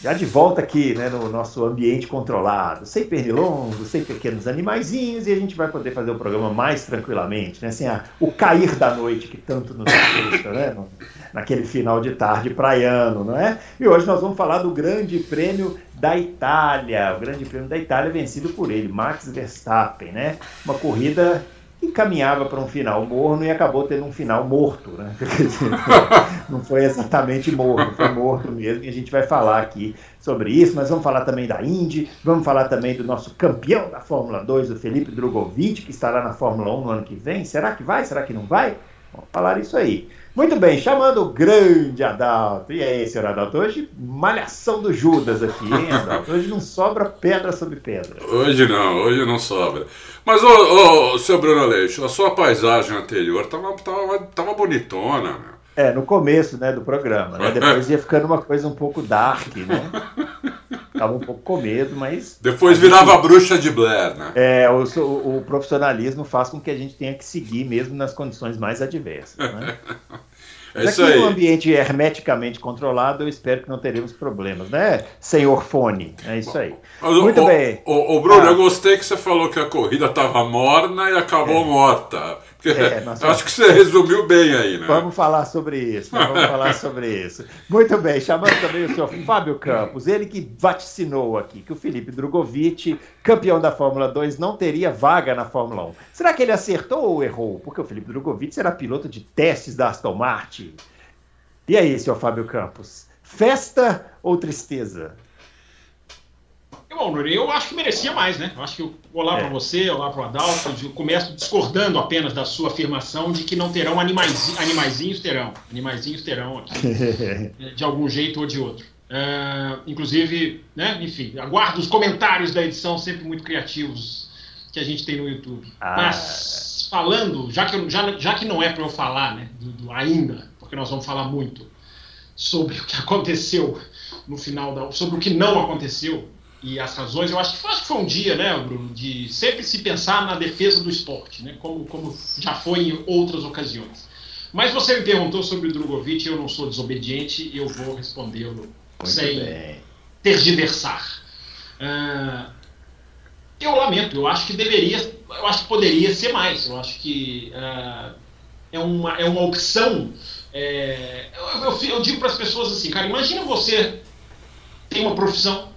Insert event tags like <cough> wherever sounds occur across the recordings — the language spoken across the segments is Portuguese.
Já de volta aqui né, no nosso ambiente controlado, sem pernilongos, sem pequenos animaizinhos, e a gente vai poder fazer o programa mais tranquilamente, né? Sem a, o cair da noite que tanto nos assusta, né? No, naquele final de tarde praiano, não é? E hoje nós vamos falar do Grande Prêmio da Itália, o Grande Prêmio da Itália vencido por ele, Max Verstappen, né? Uma corrida que caminhava para um final morno e acabou tendo um final morto, né? <laughs> Não foi exatamente morno, foi morto mesmo, e a gente vai falar aqui sobre isso, mas vamos falar também da Indy, vamos falar também do nosso campeão da Fórmula 2, o Felipe Drogovic, que estará na Fórmula 1 no ano que vem. Será que vai? Será que não vai? Vamos falar isso aí. Muito bem, chamando o grande Adalto. E aí, senhor Adalto? Hoje, malhação do Judas aqui, hein, <laughs> Adalto? Hoje não sobra pedra sobre pedra. Hoje não, hoje não sobra. Mas, ô, ô seu Bruno Aleixo, a sua paisagem anterior tava, tava, tava bonitona, meu. É, no começo né, do programa, né? <laughs> Depois ia ficando uma coisa um pouco dark, né? <laughs> Tava um pouco com medo, mas. Depois virava a bruxa de Blair, né? É, o, o, o, profissionalismo faz com que a gente tenha que seguir mesmo nas condições mais adversas. Né? <laughs> é isso aqui aí. num ambiente hermeticamente controlado, eu espero que não teremos problemas, né, senhor Fone? É isso aí. Mas, Muito o, bem. O, o Bruno, ah. eu gostei que você falou que a corrida estava morna e acabou é. morta. É, Acho que você resumiu bem aí, né? Vamos falar sobre isso, vamos <laughs> falar sobre isso. Muito bem, chamando também o senhor Fábio Campos, ele que vaticinou aqui que o Felipe Drogovic, campeão da Fórmula 2, não teria vaga na Fórmula 1. Será que ele acertou ou errou? Porque o Felipe Drogovic era piloto de testes da Aston Martin. E aí, senhor Fábio Campos, festa ou tristeza? Bom, Nuri, eu acho que merecia mais, né? Eu acho que eu, olá é. para você, olá para o Adalto, eu começo discordando apenas da sua afirmação de que não terão animais, animaizinhos terão, animaizinhos terão aqui, <laughs> de algum jeito ou de outro. Uh, inclusive, né, enfim, aguardo os comentários da edição sempre muito criativos que a gente tem no YouTube. Ah. Mas falando, já que, já, já que não é para eu falar, né, do, do ainda, porque nós vamos falar muito sobre o que <laughs> aconteceu no final da, sobre o que não aconteceu e as razões, eu acho que, acho que foi um dia, né, Bruno, de sempre se pensar na defesa do esporte, né, como, como já foi em outras ocasiões. Mas você me perguntou sobre o Drogovic, eu não sou desobediente e eu vou respondê-lo sem bem. tergiversar. Uh, eu lamento, eu acho que deveria, eu acho que poderia ser mais, eu acho que uh, é, uma, é uma opção. É, eu, eu, eu digo para as pessoas assim, cara, imagina você tem uma profissão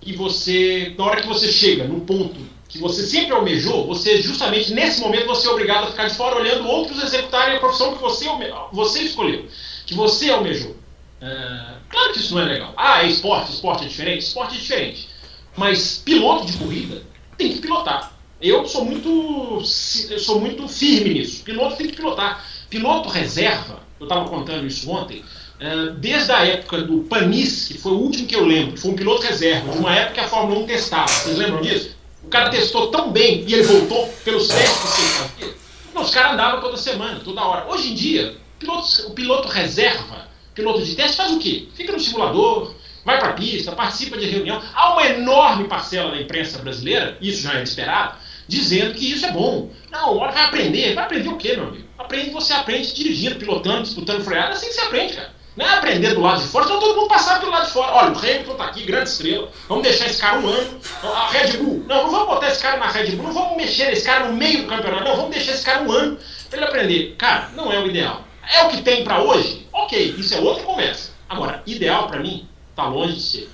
que você, na hora que você chega num ponto que você sempre almejou, você justamente nesse momento você é obrigado a ficar de fora olhando outros executarem a profissão que você, você escolheu, que você almejou. É, claro que isso não é legal. Ah, é esporte, esporte é diferente, esporte é diferente. Mas piloto de corrida tem que pilotar. Eu sou muito, eu sou muito firme nisso. Piloto tem que pilotar. Piloto reserva, eu estava contando isso ontem, desde a época do Panis, que foi o último que eu lembro, foi um piloto reserva, de uma época que a Fórmula 1 testava. Vocês lembram disso? O cara testou tão bem e ele voltou pelos testes que ele fazia. Não, os caras andavam toda semana, toda hora. Hoje em dia, piloto, o piloto reserva, piloto de teste, faz o quê? Fica no simulador, vai para a pista, participa de reunião. Há uma enorme parcela da imprensa brasileira, isso já era esperado, dizendo que isso é bom. Não, vai aprender. Vai aprender o quê, meu amigo? Aprende, você aprende dirigindo, pilotando, disputando freada, assim que você aprende, cara. Não é aprender do lado de fora, então todo mundo passar pelo lado de fora. Olha, o Hamilton tá aqui, grande estrela. Vamos deixar esse cara um ano. A Red Bull. Não, não vamos botar esse cara na Red Bull. Não vamos mexer esse cara no meio do campeonato. Não, vamos deixar esse cara um ano para ele aprender. Cara, não é o ideal. É o que tem para hoje? Ok, isso é outra conversa. Agora, ideal para mim, tá longe de ser.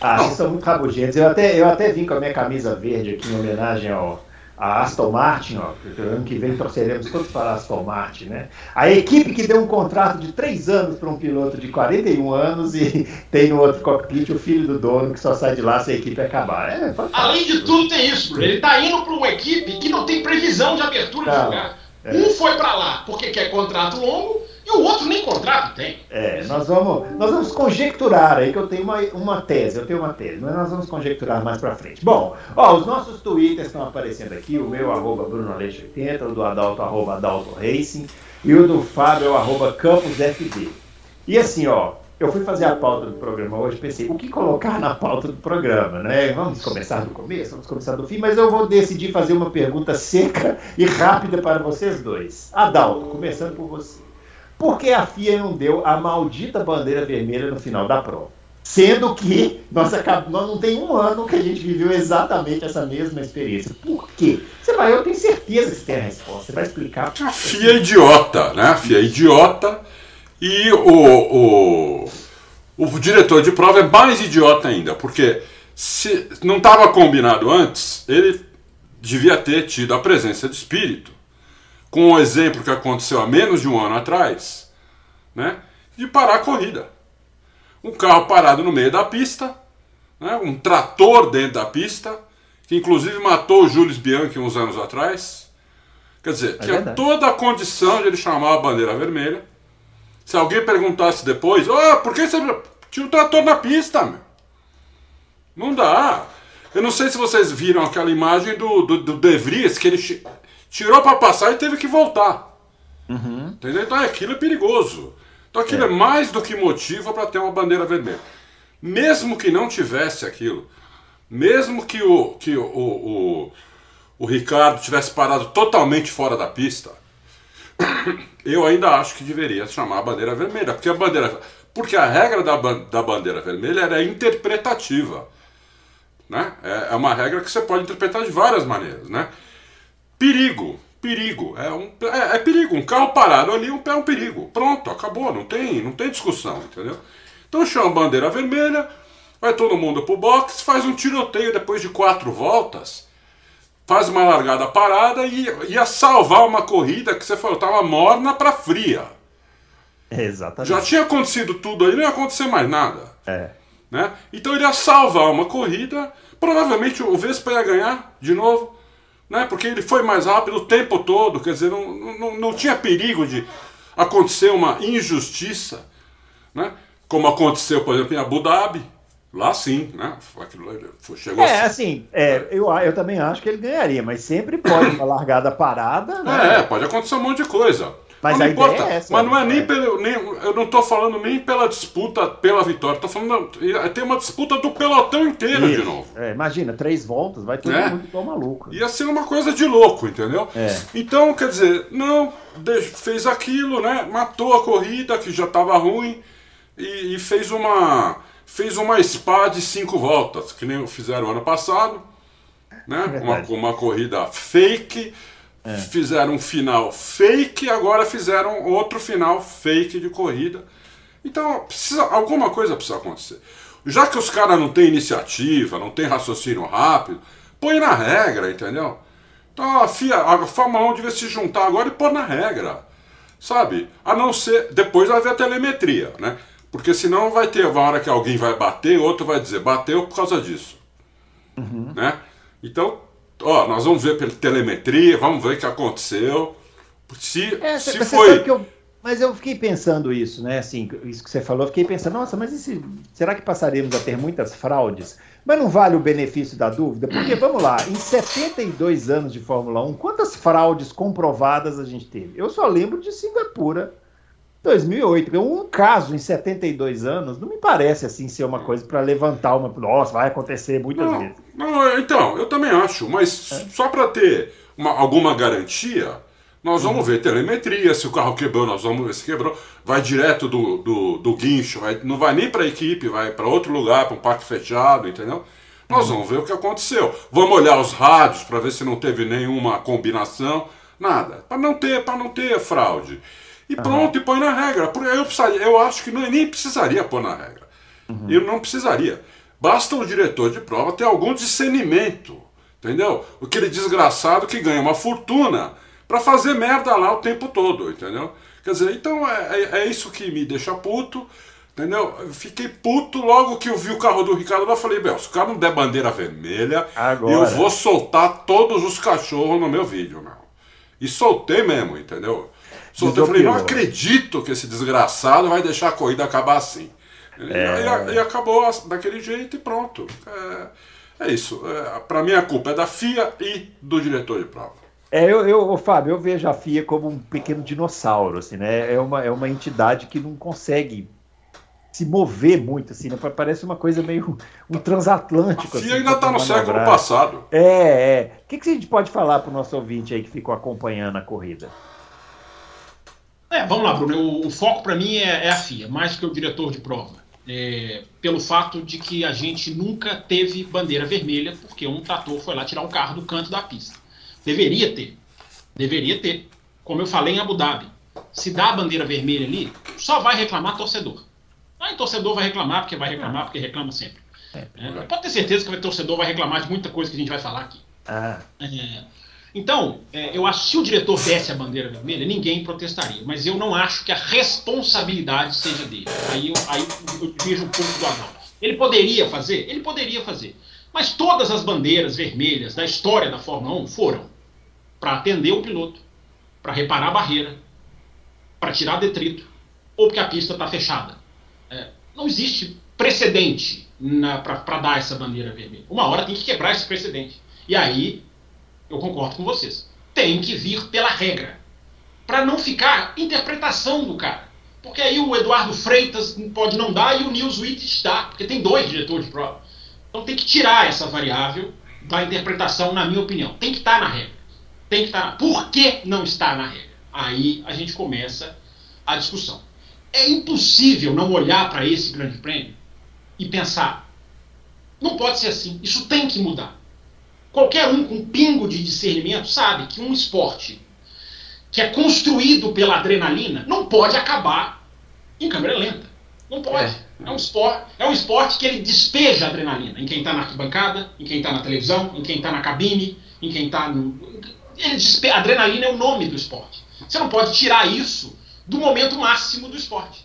Ah, vocês são muito rabugentos. Eu até, eu até vim com a minha camisa verde aqui em homenagem ao, a Aston Martin, ó, ano que vem torceremos todos para a Aston Martin, né? A equipe que deu um contrato de três anos para um piloto de 41 anos e <laughs> tem no outro cockpit o filho do dono que só sai de lá se a equipe acabar. É Além de tudo, tem isso. Ele está indo para uma equipe que não tem previsão de abertura não, de lugar. É. Um foi para lá porque quer contrato longo E o outro nem contrato tem. É, nós vamos, nós vamos conjecturar aí, que eu tenho uma, uma tese, eu tenho uma tese, mas nós vamos conjecturar mais pra frente. Bom, ó, os nossos twitters estão aparecendo aqui, o meu, arroba BrunoAleixo80, o do Adalto, arroba Adalto Racing, e o do Fábio, arroba CampusFB. E assim, ó, eu fui fazer a pauta do programa hoje, pensei, o que colocar na pauta do programa, né? Vamos começar do começo, vamos começar do fim, mas eu vou decidir fazer uma pergunta seca e rápida para vocês dois. Adalto, começando por você. Por que a FIA não deu a maldita bandeira vermelha no final da prova? Sendo que nós, não tem um ano que a gente viveu exatamente essa mesma experiência. Por quê? Você vai, eu tenho certeza que você tem a resposta. Você vai explicar. A FIA é idiota, né? A FIA é idiota e o, o, o diretor de prova é mais idiota ainda, porque se não estava combinado antes, ele devia ter tido a presença de espírito com o exemplo que aconteceu há menos de um ano atrás, né, de parar a corrida. Um carro parado no meio da pista, né, um trator dentro da pista, que inclusive matou o Jules Bianchi uns anos atrás. Quer dizer, é tinha verdade. toda a condição de ele chamar a bandeira vermelha. Se alguém perguntasse depois, oh, por que você tinha um trator na pista, meu? Não dá. Eu não sei se vocês viram aquela imagem do, do, do De Vries, que ele tirou para passar e teve que voltar. Uhum. Entendeu? Então aquilo é perigoso. Então aquilo é, é mais do que motivo para ter uma bandeira vermelha. Mesmo que não tivesse aquilo, mesmo que o, que o, o, o, o Ricardo tivesse parado totalmente fora da pista, <coughs> eu ainda acho que deveria chamar a bandeira vermelha. Porque a bandeira. Porque a regra da, da bandeira vermelha era interpretativa. Né? É, é uma regra que você pode interpretar de várias maneiras. Né? Perigo. Perigo. É, um, é, é perigo. Um carro parado ali é um perigo. Pronto, acabou. Não tem, não tem discussão, entendeu? Então chama bandeira vermelha, vai todo mundo pro box, faz um tiroteio depois de quatro voltas, faz uma largada parada e ia salvar uma corrida que você falou, tava morna para fria. Exatamente. Já tinha acontecido tudo aí, não ia acontecer mais nada. É. Né? Então ele ia salvar uma corrida, provavelmente o Vespa ia ganhar de novo né? porque ele foi mais rápido o tempo todo, quer dizer, não, não, não tinha perigo de acontecer uma injustiça, né? como aconteceu, por exemplo, em Abu Dhabi. Lá sim, né? Chegou é, assim, é, eu, eu também acho que ele ganharia, mas sempre pode <coughs> uma largada parada. Né? É, pode acontecer um monte de coisa. Mas não importa. É essa, mas não é, nem é. pelo. Nem, eu não estou falando nem pela disputa pela vitória. Estou falando. Tem uma disputa do pelotão inteiro Isso. de novo. É, imagina, três voltas, vai todo é. mundo maluco. Ia ser uma coisa de louco, entendeu? É. Então, quer dizer, não, fez aquilo, né? Matou a corrida, que já estava ruim, e, e, fez uma. Fez uma spa de cinco voltas, que nem fizeram ano passado. Né? É uma, uma corrida fake é. Fizeram um final fake, agora fizeram outro final fake de corrida. Então, precisa, alguma coisa precisa acontecer. Já que os caras não têm iniciativa, não têm raciocínio rápido, põe na regra, entendeu? Então a, FIA, a Fórmula 1 devia se juntar agora e pôr na regra. Sabe? A não ser. Depois vai haver a telemetria, né? Porque senão vai ter uma hora que alguém vai bater, outro vai dizer, bateu por causa disso. Uhum. Né? Então ó, nós vamos ver pela telemetria, vamos ver o que aconteceu. Se, é, se foi. Eu, mas eu fiquei pensando isso, né? Assim, isso que você falou, eu fiquei pensando, nossa, mas esse, será que passaremos a ter muitas fraudes? Mas não vale o benefício da dúvida? Porque, <clears throat> vamos lá, em 72 anos de Fórmula 1, quantas fraudes comprovadas a gente teve? Eu só lembro de Singapura 2008. Um caso em 72 anos não me parece assim ser uma coisa para levantar uma. Nossa, vai acontecer muitas não, vezes. Não, então, eu também acho, mas é. só para ter uma, alguma garantia, nós vamos uhum. ver telemetria. Se o carro quebrou, nós vamos ver se quebrou. Vai direto do, do, do guincho, vai, não vai nem para a equipe, vai para outro lugar, para um parque fechado, entendeu? Nós uhum. vamos ver o que aconteceu. Vamos olhar os rádios para ver se não teve nenhuma combinação. Nada. Para não ter, para não ter fraude. E pronto, uhum. e põe na regra. Eu, precisaria, eu acho que nem precisaria pôr na regra. Uhum. Eu não precisaria. Basta o diretor de prova ter algum discernimento. Entendeu? Aquele desgraçado que ganha uma fortuna para fazer merda lá o tempo todo, entendeu? Quer dizer, então é, é, é, isso que me deixa puto, entendeu? Eu fiquei puto logo que eu vi o carro do Ricardo lá, falei, Bel, se o cara não der bandeira vermelha, Agora. eu vou soltar todos os cachorros no meu vídeo, meu. E soltei mesmo, entendeu? Soltei, eu falei, não acredito que esse desgraçado vai deixar a corrida acabar assim. É... E, e, acabou daquele jeito e pronto. É, é isso. É, para mim a culpa é da FIA e do diretor de prova. É, eu, eu, Fábio, eu vejo a FIA como um pequeno dinossauro, assim, né? É uma, é uma entidade que não consegue se mover muito, assim, né? Parece uma coisa meio um transatlântico. A FIA assim, ainda está no século passado. É, é. O que, que a gente pode falar para o nosso ouvinte aí que ficou acompanhando a corrida? É, vamos lá, Bruno. O, o foco para mim é, é, a FIA, mais que o diretor de prova. É, pelo fato de que a gente nunca teve bandeira vermelha porque um trator foi lá tirar um carro do canto da pista. Deveria ter. Deveria ter. Como eu falei em Abu Dhabi. Se dá a bandeira vermelha ali, só vai reclamar torcedor. Aí torcedor vai reclamar porque vai reclamar, porque reclama sempre. É, é, pode ter certeza que o torcedor vai reclamar de muita coisa que a gente vai falar aqui. Ah. É, então, é, eu acho que se o diretor desse a bandeira vermelha, ninguém protestaria. Mas eu não acho que a responsabilidade seja dele. Aí eu, aí eu vejo um pouco do anal. Ele poderia fazer? Ele poderia fazer. Mas todas as bandeiras vermelhas da história da Fórmula 1 foram para atender o piloto, para reparar a barreira, para tirar detrito, ou porque a pista está fechada. É, não existe precedente para dar essa bandeira vermelha. Uma hora tem que quebrar esse precedente. E aí, eu concordo com vocês, tem que vir pela regra. Para não ficar interpretação do cara. Porque aí o Eduardo Freitas pode não dar e o Newsweek dá, porque tem dois diretores de prova. Então tem que tirar essa variável da interpretação, na minha opinião. Tem que estar tá na regra. Tem que estar. Tá... Por que não está na regra? Aí a gente começa a discussão. É impossível não olhar para esse grande prêmio e pensar: não pode ser assim, isso tem que mudar. Qualquer um com um pingo de discernimento sabe que um esporte que é construído pela adrenalina não pode acabar em câmera lenta. Não pode. É, é um, esporte, é um esporte que ele despeja adrenalina em quem está na arquibancada, em quem está na televisão, em quem está na cabine, em quem está no. Ele despe... Adrenalina é o nome do esporte. Você não pode tirar isso do momento máximo do esporte.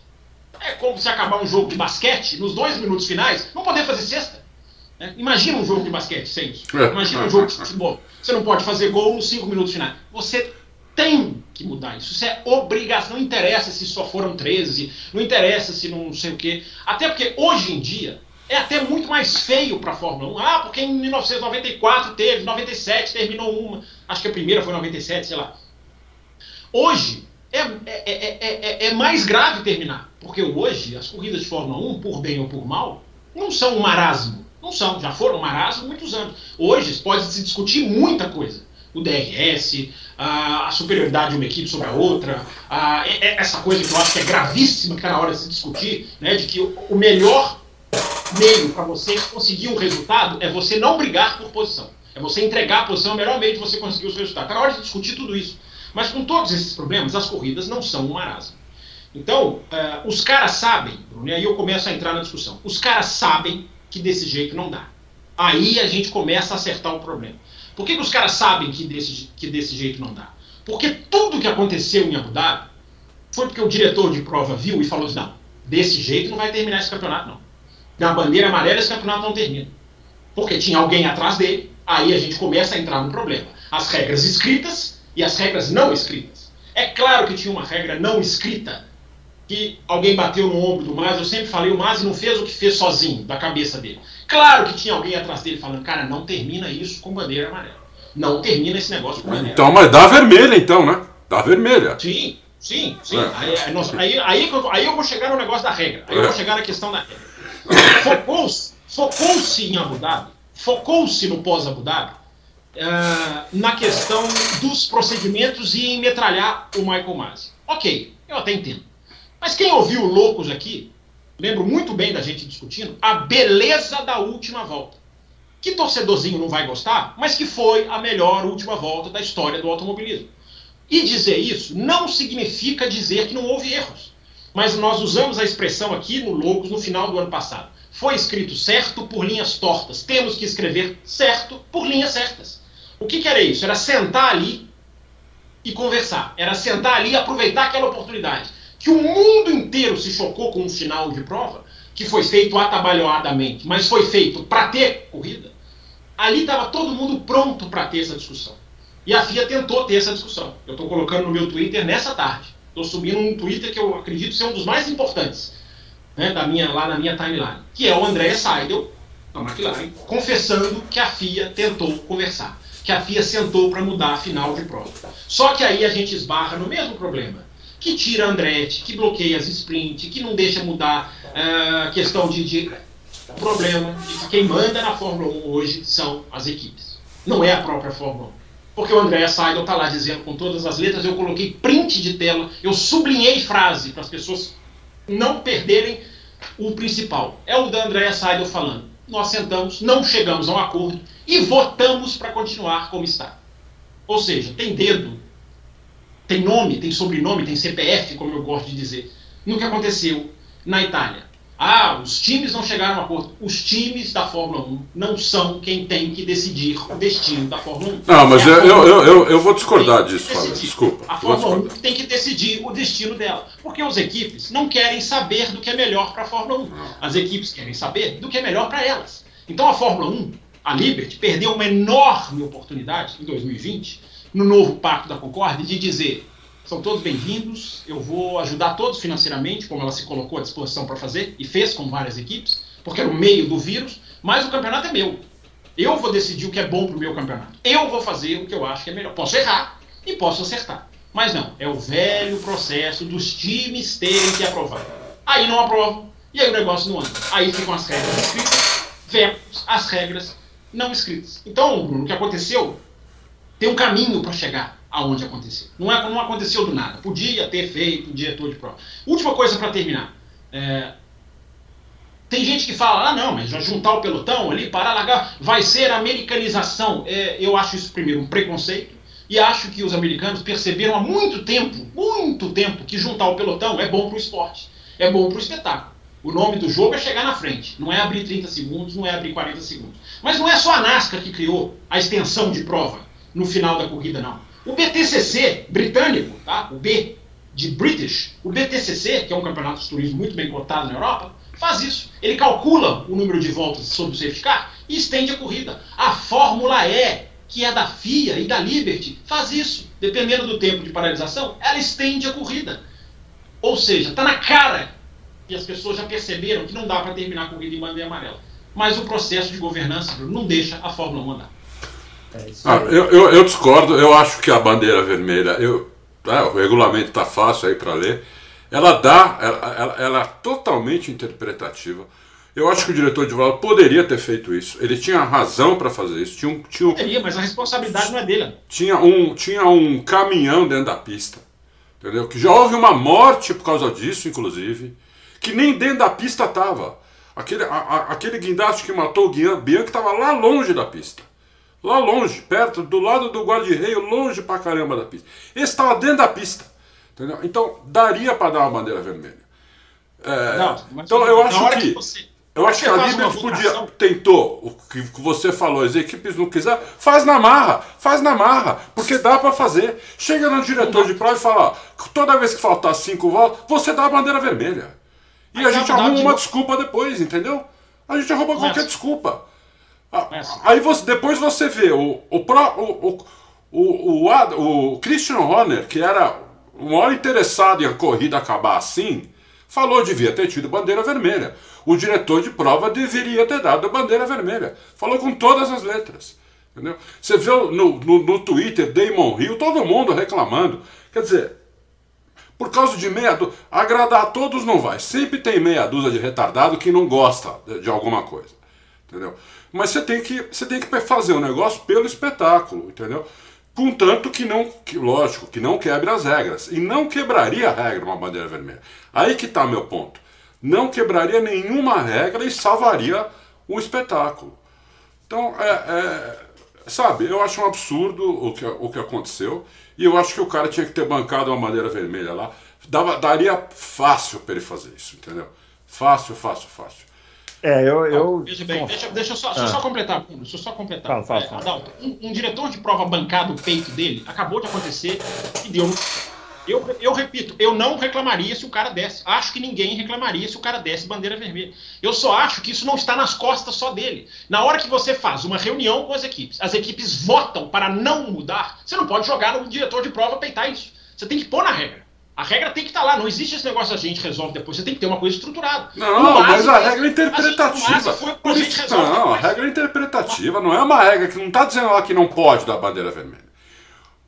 É como se acabar um jogo de basquete, nos dois minutos finais, não poder fazer cesta. É? Imagina um jogo de basquete sem isso. É. Imagina um jogo de futebol. Você não pode fazer gol nos cinco minutos finais. Você tem que mudar isso. Isso é obrigação. Não interessa se só foram 13, não interessa se não sei o quê. Até porque hoje em dia é até muito mais feio para a Fórmula 1. Ah, porque em 1994 teve, 97 terminou uma. Acho que a primeira foi 97, sei lá. Hoje é, é, é, é, mais grave terminar. Porque hoje as corridas de Fórmula 1, por bem ou por mal, não são um marasmo. São, já foram marasmo muitos anos. Hoje pode se discutir muita coisa. O DRS, a, superioridade de uma equipe sobre a outra, a, essa coisa que eu acho que é gravíssima, que está na hora de se discutir, né, de que o, o melhor meio para você conseguir um resultado é você não brigar por posição. É você entregar a posição, é o melhor meio de você conseguir os resultados. Está na hora de discutir tudo isso. Mas com todos esses problemas, as corridas não são um marasmo. Então, uh, os caras sabem, Bruno, e aí eu começo a entrar na discussão. Os caras sabem que desse jeito não dá. Aí a gente começa a acertar o problema. Por que, que os caras sabem que desse, que desse jeito não dá? Porque tudo que aconteceu em Abu Dhabi foi porque o diretor de prova viu e falou assim: não, desse jeito não vai terminar esse campeonato, não. Na bandeira amarela esse campeonato não termina. Porque tinha alguém atrás dele, aí a gente começa a entrar no problema. As regras escritas e as regras não escritas. É claro que tinha uma regra não escrita que alguém bateu no ombro do Mas, eu sempre falei, o Mas não fez o que fez sozinho, da cabeça dele. Claro que tinha alguém atrás dele falando, cara, não termina isso com bandeira amarela. Não termina esse negócio com bandeira Então, mas dá vermelha então, né? Dá vermelha. Sim, sim, sim. É. Aí, aí, aí, aí, eu vou chegar no negócio da regra. Aí eu vou é. chegar na questão da regra. Focou-se focou em Abu Dhabi, focou-se no pós-Abu Dhabi, uh, na questão dos procedimentos e em metralhar o Michael Masi. Ok, eu até entendo. Mas quem ouviu Loucos aqui, lembro muito bem da gente discutindo a beleza da última volta. Que torcedorzinho não vai gostar, mas que foi a melhor última volta da história do automobilismo. E dizer isso não significa dizer que não houve erros. Mas nós usamos a expressão aqui no Loucos no final do ano passado. Foi escrito certo por linhas tortas. Temos que escrever certo por linhas certas. O que, que era isso? Era sentar ali e conversar. Era sentar ali e aproveitar aquela oportunidade. Que o mundo inteiro se chocou com um sinal de prova, que foi feito atabalhoadamente, mas foi feito para ter corrida. Ali estava todo mundo pronto para ter essa discussão. E a FIA tentou ter essa discussão. Eu estou colocando no meu Twitter nessa tarde. Estou subindo um Twitter que eu acredito ser um dos mais importantes né, da minha, lá na minha timeline, que é o André Seidel, da McLaren, confessando que a FIA tentou conversar, que a FIA sentou para mudar a final de prova. Só que aí a gente esbarra no mesmo problema, que tira Andretti, que bloqueia as sprint, que não deixa mudar a uh, questão de, de problema de que quem manda na Fórmula 1 hoje são as equipes, não é a própria Fórmula 1. Porque o André Seidel está lá dizendo com todas as letras, eu coloquei print de tela, eu sublinhei frase para as pessoas não perderem o principal. É o da Andréa Seidel falando. Nós sentamos, não chegamos a um acordo e votamos para continuar como está. Ou seja, tem dedo, tem nome, tem sobrenome, tem CPF, como eu gosto de dizer, no que aconteceu na Itália. Ah, os times não chegaram a acordo. Os times da Fórmula 1 não são quem tem que decidir o destino da Fórmula 1. Não, mas é eu, eu, eu, eu, vou discordar disso, Fábio. Desculpa. A Fórmula 1 tem que decidir o destino dela. Porque as equipes não querem saber do que é melhor para a Fórmula 1. As equipes querem saber do que é melhor para elas. Então a Fórmula 1, a Liberty, perdeu uma enorme oportunidade em 2020, no novo Pacto da Concórdia, de dizer são todos bem-vindos. Eu vou ajudar todos financeiramente, como ela se colocou à disposição para fazer e fez com várias equipes, porque era o meio do vírus, mas o campeonato é meu. Eu vou decidir o que é bom para o meu campeonato. Eu vou fazer o que eu acho que é melhor. Posso errar e posso acertar. Mas não, é o velho processo dos times terem que aprovar. Aí não aprovam, e aí o negócio não anda. Aí ficam as regras escritas versus as regras não escritas. Então, Bruno, o que aconteceu tem um caminho para chegar aonde aconteceu. Não, é, não aconteceu do nada. Podia ter feito um diretor de prova. Última coisa para terminar. É, tem gente que fala, ah não, mas juntar o pelotão ali, parar, largar, vai ser americanização. É, eu acho isso, primeiro, um preconceito. E acho que os americanos perceberam há muito tempo, muito tempo, que juntar o pelotão é bom para o esporte, é bom para o espetáculo. O nome do jogo é chegar na frente, não é abrir 30 segundos, não é abrir 40 segundos. Mas não é só a NASCAR que criou a extensão de prova no final da corrida, não. O BTCC britânico, tá? o B de British, o BTCC, que é um campeonato de turismo muito bem cotado na Europa, faz isso. Ele calcula o número de voltas sobre o safety car e estende a corrida. A Fórmula E, que é da FIA e da Liberty, faz isso. Dependendo do tempo de paralisação, ela estende a corrida. Ou seja, está na cara e as pessoas já perceberam que não dá para terminar a corrida em bandeira amarela. Mas o processo de governança não deixa a Fórmula 1 andar. É ah, eu, eu, eu, discordo, eu acho que a bandeira vermelha, eu, é, o regulamento está fácil aí para ler, ela dá, ela, ela, ela, é totalmente interpretativa. Eu acho que o diretor de prova poderia ter feito isso. Ele tinha razão para fazer isso. Tinha um, tinha um, poderia, mas a responsabilidade não é dele. Tinha um, tinha um caminhão dentro da pista. Entendeu? Que já houve uma morte por causa disso, inclusive. Que nem dentro da pista estava. Aquele, a, a, aquele guindaste que matou o Bianchi estava lá longe da pista. Lá longe, perto, do lado do guarda-reio, longe pra caramba da pista. Esse estava dentro da pista. Entendeu? Então, daria para dar uma bandeira vermelha. É, não, então, eu acho que. que você, eu acho que a Liberty podia, tentou o que você falou, as equipes não quiser, faz na marra, faz na marra, porque dá para fazer. Chega no diretor de prova e fala: ó, toda vez que faltar cinco voltas, você dá a bandeira vermelha. E Mas a gente arruma uma desculpa depois, entendeu? A gente arruma qualquer desculpa. Ah, aí você, depois você vê o, o, o, o, o, o Christian Horner, que era o maior interessado em a corrida acabar assim, falou devia ter tido bandeira vermelha. O diretor de prova deveria ter dado bandeira vermelha. Falou com todas as letras. Entendeu? Você vê no, no, no Twitter Damon Hill, todo mundo reclamando. Quer dizer, por causa de meia dúzia, agradar a todos não vai. Sempre tem meia dúzia de retardado que não gosta de alguma coisa. Entendeu? Mas você tem que, você tem que fazer o um negócio pelo espetáculo, entendeu? Contanto que não, que, lógico, que não quebre as regras. E não quebraria a regra uma bandeira vermelha. Aí que está meu ponto. Não quebraria nenhuma regra e salvaria o espetáculo. Então, é, é, sabe, eu acho um absurdo o que, o que aconteceu. E eu acho que o cara tinha que ter bancado uma bandeira vermelha lá. Dava, daria fácil para ele fazer isso, entendeu? Fácil, fácil, fácil. É, eu. eu... Veja bem, deixa, deixa, eu só, ah. só completar, deixa eu só completar. Fala, fala, fala. Adalto, um, um, diretor de prova bancado o peito dele acabou de acontecer e deu. Eu, eu repito, eu não reclamaria se o cara desse. Acho que ninguém reclamaria se o cara desse bandeira vermelha. Eu só acho que isso não está nas costas só dele. Na hora que você faz uma reunião com as equipes, as equipes votam para não mudar, você não pode jogar no diretor de prova peitar isso. Você tem que pôr na regra. A regra tem que estar lá, não existe esse negócio a gente resolve depois, você tem que ter uma coisa estruturada. Não, mas a regra é interpretativa. Por isso, não, a regra é interpretativa, não é uma regra que não está dizendo lá que não pode dar bandeira vermelha.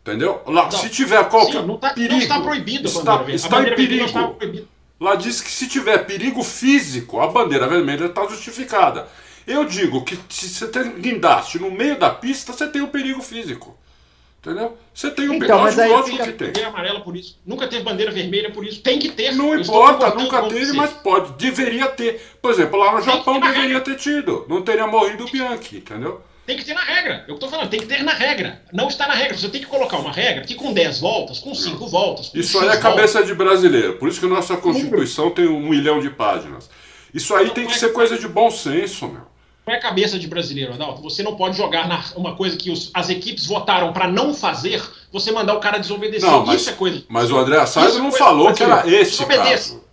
Entendeu? Lá, não, se tiver qualquer sim, não tá, perigo. Não está proibido está, a está em perigo. Lá diz que se tiver perigo físico, a bandeira vermelha está justificada. Eu digo que se você tem guindaste no meio da pista, você tem o um perigo físico. Entendeu? Você tem um então, mas aí lógico que tem. Bandeira amarela por isso. Nunca teve bandeira vermelha por isso. Tem que ter. Não Eu importa, nunca teve, mas pode. Deveria ter. Por exemplo, lá no tem Japão ter deveria regra. ter tido. Não teria morrido o Bianchi, entendeu? Tem que ter na regra. Eu estou falando, tem que ter na regra. Não está na regra. Você tem que colocar uma regra que com 10 voltas, com 5 voltas. Com isso aí é cabeça de brasileiro. Por isso que nossa Constituição tem um milhão de páginas. Isso aí não, tem que é ser coisa de bom senso, meu. Não é cabeça de brasileiro, Adalto. Você não pode jogar na, uma coisa que os, as equipes votaram para não fazer, você mandar o cara desobedecer. Não, mas, Isso é coisa. Mas o André Assad é não falou que era esse Desobedeça. caso.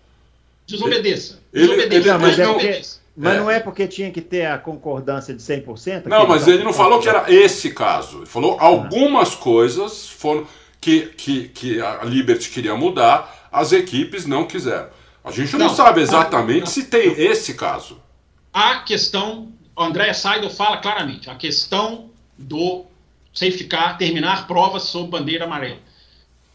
Desobedeça. Ele, Desobedeça. Ele, não, mas, é porque, mas é. não é porque tinha que ter a concordância de 100%? Não, mas ele não falou que era esse caso. Ele falou algumas coisas foram que, que, que a Liberty queria mudar, as equipes não quiseram. A gente não, não sabe exatamente não, se tem esse caso. A questão André Seidel fala claramente a questão do safety car terminar provas sob bandeira amarela.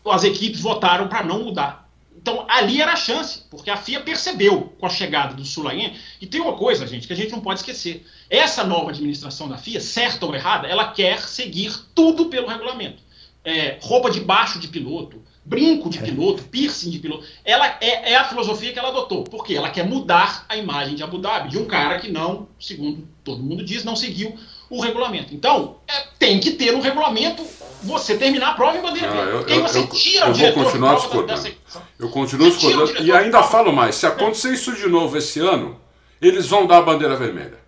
As equipes votaram para não mudar. Então ali era a chance, porque a FIA percebeu com a chegada do Sulaim. E tem uma coisa, gente, que a gente não pode esquecer. Essa nova administração da FIA, certa ou errada, ela quer seguir tudo pelo regulamento. É, roupa de baixo de piloto, brinco de piloto, piercing de piloto. Ela é, é, a filosofia que ela adotou. Porque ela quer mudar a imagem de Abu Dhabi, de um cara que não, segundo todo mundo diz, não seguiu o regulamento. Então, é, tem que ter um regulamento você terminar a prova em bandeira verde. Porque aí você tira eu, o diretor vou continuar discordando. Eu continuo discordando. E ainda falo mais, se acontecer isso de novo esse ano, eles vão dar a bandeira vermelha.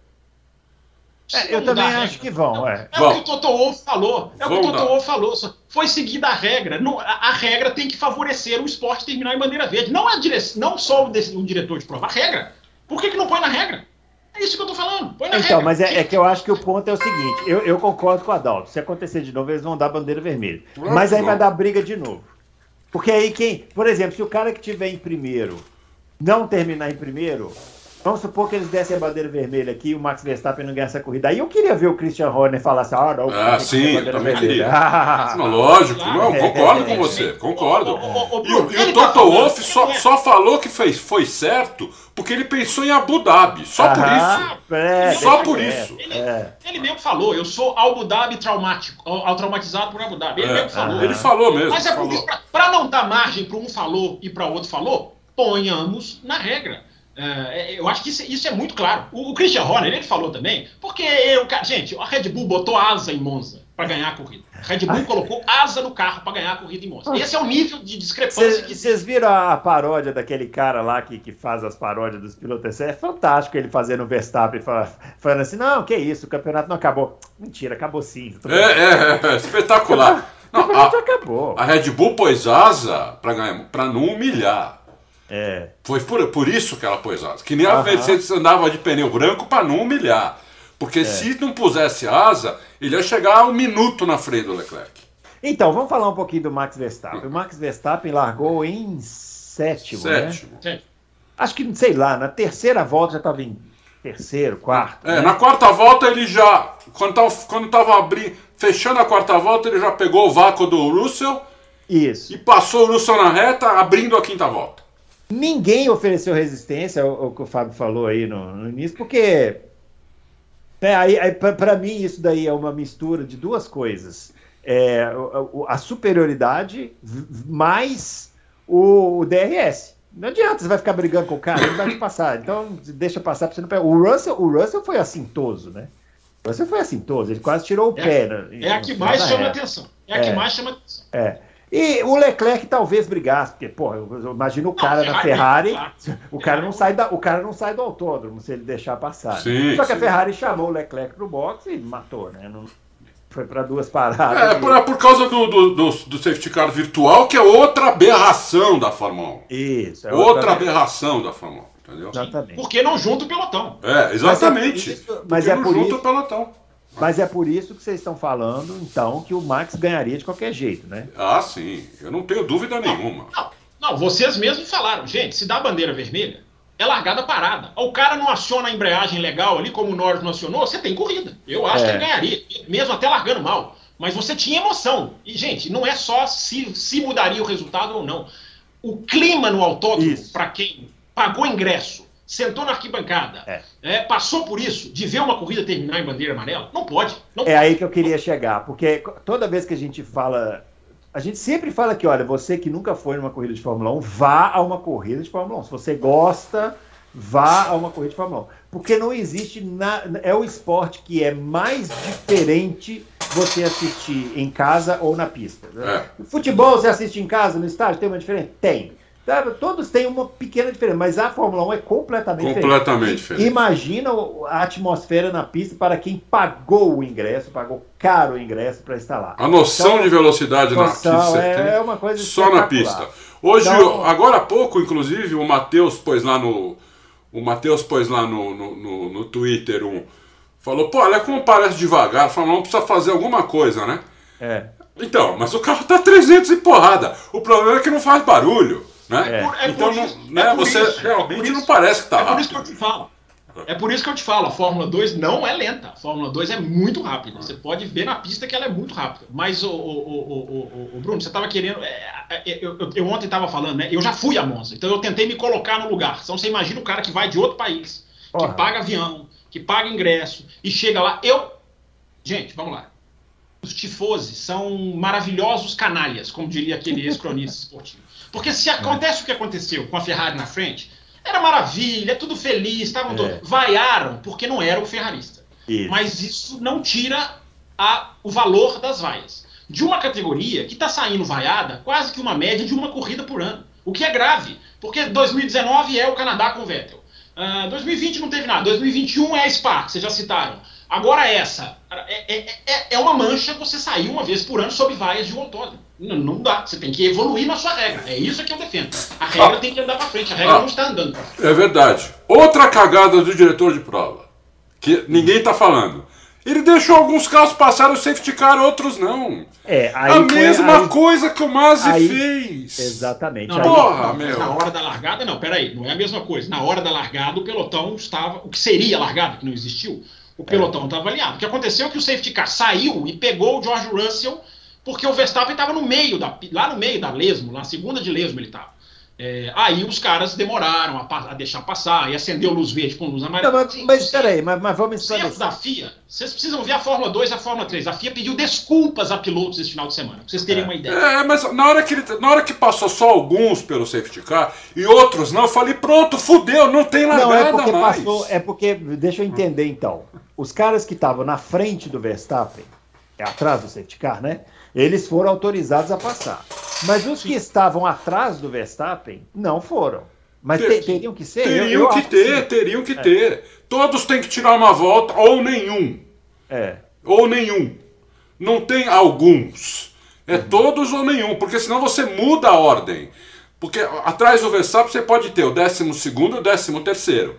É, eu também acho que vão. É, é o que o Toto Wolff falou. É o que o Toto Wolff falou. Foi seguida a regra. Não, a, a, regra tem que favorecer o esporte terminar em bandeira verde. Não, a dire... não só o, o diretor de prova. A regra. Por que, que não põe na regra? É isso que eu tô falando. Põe na então, regra. mas é, é, que eu acho que o ponto é o seguinte: eu, eu concordo com o Adalto. Se acontecer de novo, eles vão dar bandeira vermelha. Mas aí vai dar briga de novo. Porque aí quem. Por exemplo, se o cara que tiver em primeiro não terminar em primeiro, Vamos supor que eles dessem a bandeira vermelha aqui e o Max Verstappen não ganha essa corrida. Aí eu queria ver o Christian Horner falar assim: ah, não, ah sim, eu também vermelha. queria. não, lógico, não, concordo com você, concordo. E, e o Toto Wolff só, só falou que fez, foi certo porque ele pensou em Abu Dhabi, só por isso. É, só por isso. Ele, é. ele, mesmo falou: eu sou Abu Dhabi traumático, ao traumatizado por Abu Dhabi. Ele é, mesmo falou. Ele falou mesmo. Mas é por isso, para não dar margem para um falou e para outro falou, ponhamos na regra. É, eu acho que isso, isso, é muito claro. O, o, Christian Horner, ele falou também, porque eu, gente, a Red Bull botou asa em Monza para ganhar a corrida. A Red Bull <laughs> colocou asa no carro para ganhar a corrida em Monza. Esse é o nível de discrepância. Vocês viram a paródia daquele cara lá que, que faz as paródias dos pilotos? É fantástico ele fazendo o Verstappen falando assim: não, que isso, o campeonato não acabou. Mentira, acabou sim. É, é, é, espetacular. <laughs> Não, a, acabou. A Red Bull pôs asa para não humilhar. É. Foi por, por isso que ela pôs asa. Que nem a Mercedes andava de pneu branco para não humilhar. Porque é. se não pusesse asa, ele ia chegar um minuto na frente do Leclerc. Então, vamos falar um pouquinho do Max Verstappen. O Max Verstappen largou em sétimo, né? sétimo. né? Acho que, sei lá, na terceira volta já estava em terceiro, quarto. É, né? na quarta volta ele já, quando estava quando tava abrindo, fechando a quarta volta, ele já pegou o vácuo do Russell. Isso. E passou o Russell na reta, abrindo a quinta volta. Ninguém ofereceu resistência, o, o que o Fábio falou aí no, no início, porque é, aí, aí para mim isso daí é uma mistura de duas coisas. É, a, a superioridade mais o, o, DRS. Não adianta, você vai ficar brigando com o cara, ele vai te passar. Então, deixa passar para você não pegar. O Russell, o Russell foi assintoso, né? O Russell foi assintoso, ele quase tirou o é, pé. Né? É a que mais chama atenção. É a que é. mais chama atenção. É. E o Leclerc talvez brigasse, porque, pô, eu imagino o cara não, na Ferrari, <laughs> o cara não sai da, o cara não sai do autódromo se ele deixar passar. Sim, Só que sim. a Ferrari chamou o Leclerc pro box e matou, né? Não, foi para duas paradas. É, por, por causa do, do, do, do, safety car virtual, que é outra aberração da Fórmula 1. Isso, é outra, outra aberração da Fórmula 1. Entendeu? Exatamente. Porque não junta o pelotão. É, exatamente. Mas é por isso, mas é por isso, o pelotão. Mas é por isso que vocês estão falando, então, que o Max ganharia de qualquer jeito, né? Ah, sim. Eu não tenho dúvida nenhuma. Não, Não, vocês mesmos falaram, gente, se dá a bandeira vermelha, é largada parada. O cara não aciona a embreagem legal ali, como o Norris não acionou, você tem corrida. Eu acho É. que ele ganharia, mesmo até largando mal. Mas você tinha emoção. E, gente, não é só se, se mudaria o resultado ou não. O clima no autódromo, para quem pagou ingresso, sentou na arquibancada, É. é, passou por isso, de ver uma corrida terminar em bandeira amarela, não pode. Não É aí que eu queria chegar, porque toda vez que a gente fala. A gente sempre fala que, olha, você que nunca foi numa corrida de Fórmula 1, vá a uma corrida de Fórmula 1. Se você gosta, vá a uma corrida de Fórmula 1. Porque não existe. Na... É o esporte que é mais diferente você assistir em casa ou na pista. É. Futebol você assiste em casa, no estádio, tem uma diferença? Tem. Tá? Todos têm uma pequena diferença, mas a Fórmula 1 é completamente diferente. Completamente diferente. Imagina o- a atmosfera na pista para quem pagou o ingresso, pagou caro o ingresso para estar lá. A noção Então, de velocidade na noção, pista você é, é uma coisa só na pista. Hoje, Então- agora há pouco, inclusive, o Matheus pôs lá no. O Matheus pôs lá no, no, no, no Twitter um. Falou, pô, olha como parece devagar. Falou, não precisa fazer alguma coisa, né? É. Então, mas o carro tá 300 e porrada. O problema é que não faz barulho, né? É. por- é então, por não- isso- né, é por você isso, realmente não parece que tá É por isso que eu rápido. te falo. É por isso que eu te falo, a Fórmula 2 não é lenta. A Fórmula 2 é muito rápida. Você pode ver na pista que ela é muito rápida. Mas, o, o, o, o, o Bruno, você estava querendo. é, é, eu, eu- eu ontem estava falando, né? Eu já fui a Monza, então eu tentei me colocar no lugar. Então você imagina o cara que vai de outro país, Porra. que paga avião, que paga ingresso e chega lá. Eu. Gente, vamos lá. Os tifoses são maravilhosos canalhas, como diria aquele ex-cronista esportivo. Porque se acontece o que aconteceu com a Ferrari na frente, era maravilha, tudo feliz, estavam É. todos. Vaiaram porque não era o ferrarista. Isso. Mas isso não tira a- o valor das vaias. De uma categoria que está saindo vaiada quase que uma média de uma corrida por ano. O que é grave, porque 2019 é o Canadá com o Vettel. Ah, 2020 não teve nada. 2021 é a Spa, que vocês já citaram. Agora essa. É, é- é- é uma mancha você sair uma vez por ano sob vaias de um autódromo. Não, não dá. Você tem que evoluir na sua regra. É isso que eu defendo. A regra tem que andar para frente. A regra Ah. não está andando pra frente. É verdade. Outra cagada do diretor de prova, que ninguém tá falando. Ele deixou alguns carros passar o safety car, outros não. É, aí a foi- mesma aí- coisa que o Mazzi aí- fez. Exatamente. Não, Porra, meu. Na hora da largada, não, peraí, não é a mesma coisa. Na hora da largada, o pelotão estava. O que seria largada, que não existiu, o pelotão estava alinhado. O que aconteceu é que o safety car saiu e pegou o George Russell, porque o Verstappen estava no meio da. lá no meio da lesmo, na segunda de lesmo ele estava. É, aí os caras demoraram a, a deixar passar e acendeu luz verde com luz Não, amarela. mas, mas peraí, mas, mas vamos esclarecer. da FIA, vocês precisam ver a Fórmula 2 e a Fórmula 3. A FIA pediu desculpas a pilotos esse final de semana, pra vocês terem uma ideia. É, mas na hora, que ele, na hora que passou só alguns pelo safety car e outros não, eu falei, pronto, fudeu, não tem largada Não, é porque mais. passou. É porque. Deixa eu entender então. Os caras que estavam na frente do Verstappen, é atrás do safety car, né? Eles foram autorizados a passar. Mas os que estavam atrás do Verstappen não foram. Mas Ter- te- teriam que ser? Eu- Teriam eu que acho ter, sim. teriam que ter. Todos têm que tirar uma volta, ou nenhum. É. Ou nenhum. Não tem alguns. É todos ou nenhum, porque senão você muda a ordem. Porque atrás do Verstappen você pode ter o décimo segundo e o décimo terceiro.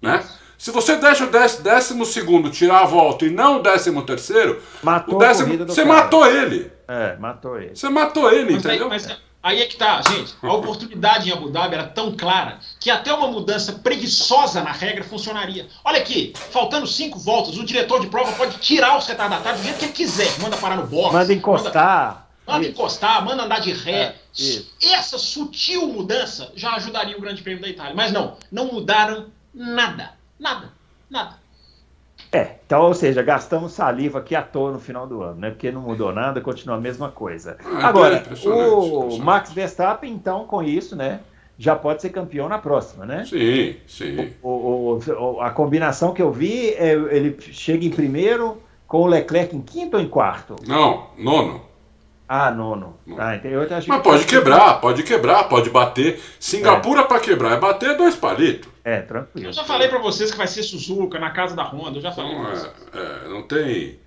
Né? Se você deixa o dec- décimo segundo tirar a volta e não o décimo terceiro, Matou o décimo, você cara. matou ele. É, matou ele. Você matou ele, Mas aí, entendeu? mas aí é que tá, gente. A oportunidade em Abu Dhabi era tão clara que até uma mudança preguiçosa na regra funcionaria. Olha aqui, faltando cinco voltas, o diretor de prova pode tirar os retardatários do jeito que ele quiser. Manda parar no box. Manda encostar. Manda, manda encostar, manda andar de ré. É, isso. Essa sutil mudança já ajudaria o Grande Prêmio da Itália. Mas não, não mudaram nada. Nada. Nada. É, então, ou seja, gastamos saliva aqui à toa no final do ano, né? Porque não mudou nada, continua a mesma coisa. Ah, Agora, impressionante, o. Max Verstappen, então, com isso, né? Já pode ser campeão na próxima, né? Sim, sim. O, o- o- a combinação que eu vi, é, ele chega em primeiro, com o Leclerc em quinto ou em quarto? Não, nono. Ah, nono. Ah, então eu achei Mas que- pode quebrar, pode quebrar, pode bater. Singapura pra quebrar é bater dois palitos. É, tranquilo. Eu já falei pra vocês que vai ser Suzuka na casa da Honda. Eu já falei Não, pra vocês. é, é, não tem.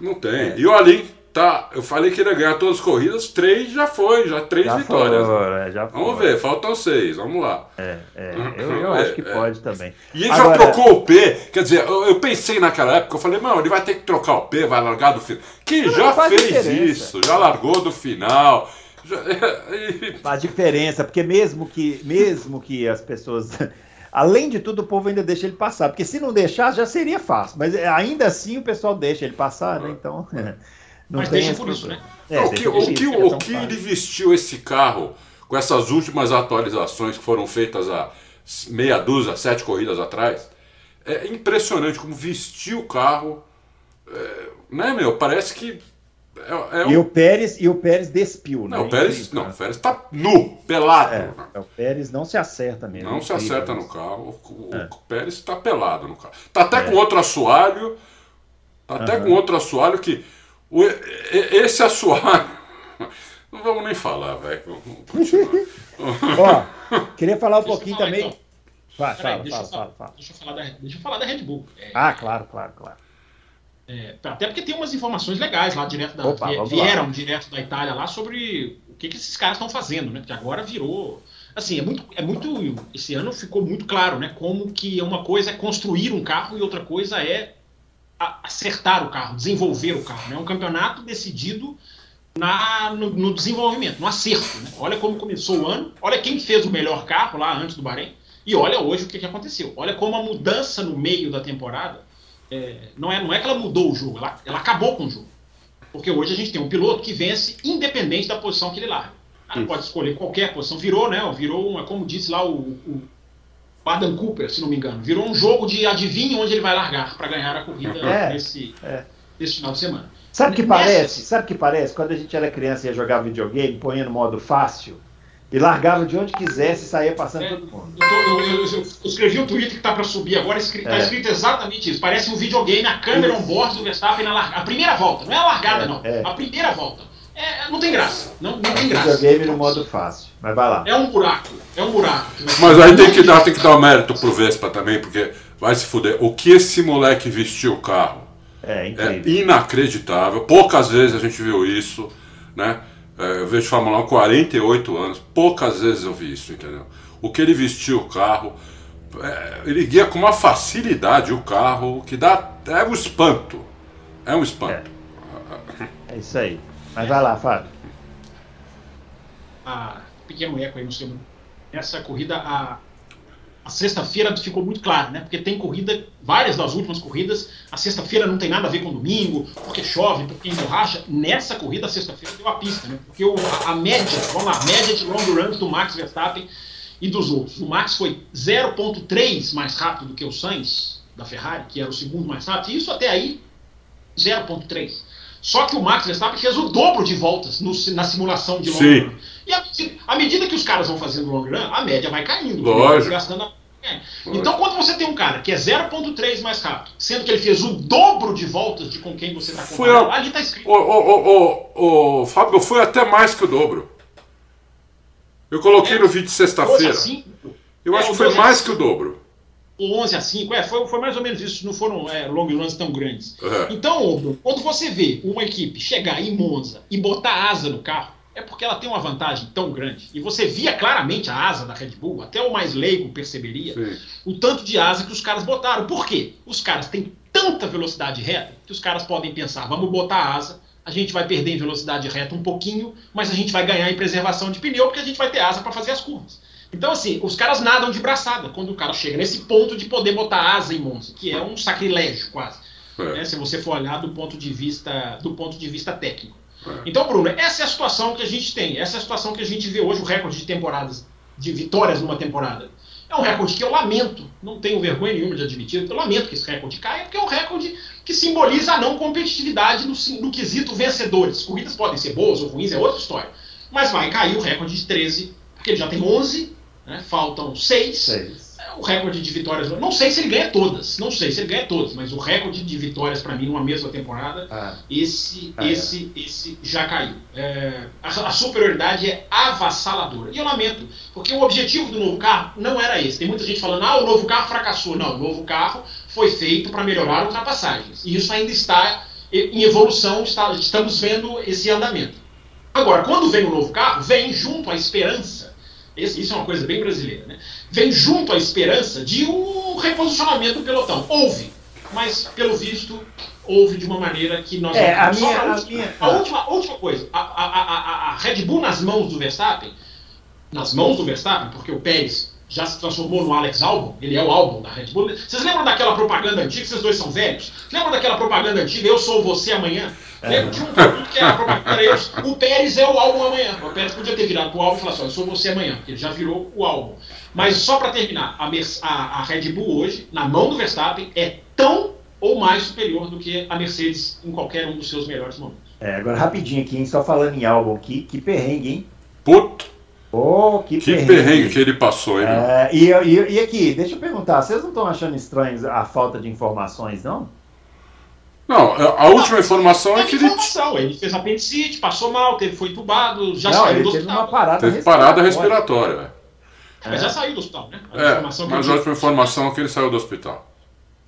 Não tem. E o Ali, tá. Eu falei que ele ia ganhar todas as corridas, três já foi, já três Já vitórias. foi, é, já foi. Vamos ver, faltam seis, vamos lá. É, é, eu, eu acho que É, é. pode também. E ele Agora- já trocou o P, quer dizer, eu, eu pensei naquela época, eu falei, mano, ele vai ter que trocar o P, vai largar do final. Que Não já fez diferença. isso, já largou do final, <laughs> Faz diferença, porque mesmo que, mesmo que as pessoas. <laughs> Além de tudo, o povo ainda deixa ele passar. Porque se não deixar, já seria fácil. Mas ainda assim o pessoal deixa ele passar, né? Então. <laughs> Não Mas deixa por isso, né? É, o que, o que, isso, o, é que ele vestiu esse carro com essas últimas atualizações que foram feitas há meia dúzia, sete corridas atrás, é impressionante como vestiu o carro. É, né, meu? Parece que é, é um... E o Pérez e o Pérez despiu, né? Não, o Pérez, não, o Pérez tá nu, pelado. É, o Pérez não se acerta mesmo. Não se acerta no carro. O, é. o Pérez está pelado no carro. Tá até com outro assoalho. Tá até uhum. com outro assoalho que o, esse assoalho <laughs> não vamos nem falar, velho. <laughs> Ó, queria falar um deixa pouquinho falar, também. Então. Vai, fala, deixa, fala, fala, fala, deixa, eu falar da, deixa eu falar da Red Bull. É, ah, claro, claro, claro. É, até porque tem umas informações legais lá direto da. Opa, vieram lá. direto da Itália lá sobre o que, que esses caras estão fazendo, né? Porque agora virou. Assim, é muito, é muito. Esse ano ficou muito claro, né? Como que uma coisa é construir um carro e outra coisa é acertar o carro, desenvolver o carro. É né? um campeonato decidido na, no, no desenvolvimento, no acerto. Né? Olha como começou o ano, olha quem fez o melhor carro lá antes do Bahrein, e olha hoje o que, que aconteceu. Olha como a mudança no meio da temporada é, não, é, não é que ela mudou o jogo, ela, ela acabou com o jogo. Porque hoje a gente tem um piloto que vence independente da posição que ele larga. Pode escolher qualquer posição. Virou, né? Virou uma, como disse lá o, o Adam Cooper, se não me engano. Virou um jogo de adivinha onde ele vai largar para ganhar a corrida é, nesse, é. nesse final de semana. Sabe que parece? Sabe que parece? Quando a gente era criança e ia jogar videogame, põe no modo fácil e largava de onde quisesse e saía passando é, todo mundo. Eu, eu, eu, eu, escrevi um tweet que está para subir agora, está é. escrito exatamente isso. Parece um videogame, a câmera on board do Verstappen na largada. A primeira volta, não é a largada, é, não. É. A primeira volta. É, não tem graça. Não, não tem graça. Videogame no modo fácil. Mas vai lá. É um buraco. É um buraco. Mas aí tem que dar, tem que dar o mérito pro Vespa também, porque vai se fuder. O que esse moleque vestiu o carro? É, incrível. é inacreditável. Poucas vezes a gente viu isso, né? É, eu vejo Fórmula 1 há 48 anos, poucas vezes eu vi isso, entendeu? O que ele vestiu o carro, é, ele guia com uma facilidade o carro que dá. É um espanto. É um espanto. É, é isso aí. Mas vai lá, Fábio. Pequeno eco aí no seu. Essa corrida, a, a sexta-feira ficou muito claro, né? Porque tem corrida, várias das últimas corridas, a sexta-feira não tem nada a ver com domingo, porque chove, porque emborracha. Nessa corrida, a sexta-feira deu a pista, né? Porque o, a, a, média, vamos lá, a média de long runs do Max Verstappen e dos outros. O Max foi 0,3 mais rápido do que o Sainz, da Ferrari, que era o segundo mais rápido, e isso até aí, 0,3. Só que o Max Verstappen fez o dobro de voltas no, na simulação de long Sim. run. E à medida, medida que os caras vão fazendo long run, a média vai caindo. Lógico. Gastando a... é. Então, quando você tem um cara que é 0.3 mais rápido, sendo que ele fez o dobro de voltas de com quem você está comparando, ali está escrito. Ô, ô, ô, ô, Fábio, foi até mais que o dobro. Eu coloquei é, no vídeo de sexta-feira. Eu é, acho que foi mais que o dobro. 11 a 5, é, foi, foi mais ou menos isso, não foram é, long runs tão grandes. Uhum. Então, quando você vê uma equipe chegar em Monza e botar asa no carro, é porque ela tem uma vantagem tão grande. E você via claramente a asa da Red Bull, até o mais leigo perceberia Sim. o tanto de asa que os caras botaram. Por quê? Os caras têm tanta velocidade reta que os caras podem pensar: vamos botar asa, a gente vai perder em velocidade reta um pouquinho, mas a gente vai ganhar em preservação de pneu porque a gente vai ter asa para fazer as curvas. Então, assim, os caras nadam de braçada quando o cara chega nesse ponto de poder botar asa em Monza, que é um sacrilégio quase. É. Né, se você for olhar do ponto de vista, do ponto de vista técnico. É. Então, Bruno, essa é a situação que a gente tem, essa é a situação que a gente vê hoje, o recorde de temporadas, de vitórias numa temporada. É um recorde que eu lamento, não tenho vergonha nenhuma de admitir, eu lamento que esse recorde caia, porque é um recorde que simboliza a não competitividade no, no quesito vencedores. Corridas podem ser boas ou ruins, é outra história. Mas vai cair o recorde de 13, porque ele já tem 11, né? faltam 6. 6 o recorde de vitórias. Não sei se ele ganha todas, não sei se ele ganha todas, mas o recorde de vitórias para mim numa mesma temporada, ah. esse, ah, esse, é. esse já caiu. É, a, a, superioridade é avassaladora. E eu lamento, porque o objetivo do novo carro não era esse. Tem muita gente falando, ah, o novo carro fracassou. Não, o novo carro foi feito para melhorar ultrapassagens. E isso ainda está em evolução, está, estamos vendo esse andamento. Agora, quando vem o novo carro, vem junto a esperança esse, isso é uma coisa bem brasileira, né? Vem junto à esperança de um reposicionamento do pelotão. Houve, mas pelo visto, houve de uma maneira que nós É, a minha- a última, minha- a última, última coisa, a, a, a, a- a Red Bull nas mãos do Verstappen, nas mãos do Verstappen, porque o Pérez já se transformou no Alex Albon, ele é o Albon da Red Bull. Vocês lembram daquela propaganda antiga, vocês dois são velhos? Lembram daquela propaganda antiga, eu sou você amanhã? Lembra? Tinha um produto que era a propaganda, era eu, o Pérez é o Albon amanhã. O Pérez podia ter virado pro Albon e falar assim, ó, eu sou você amanhã, porque ele já virou o Albon. Mas só para terminar, a, a- a Red Bull hoje, na mão do Verstappen, é tão ou mais superior do que a Mercedes em qualquer um dos seus melhores momentos. É, agora rapidinho aqui, hein, só falando em álbum aqui, que perrengue, hein? Puto, Oh, que, que perrengue que ele passou, hein? É, e, e, e aqui, deixa eu perguntar, vocês não estão achando estranhos a falta de informações, não? Não, a última informação é Teve que ele informação, ele fez apendicite, passou mal, teve, foi entubado, já não, saiu ele do teve hospital. uma parada teve parada respiratória. respiratória. Mas já saiu do hospital, né? A É, mas a última informação é que ele saiu do hospital.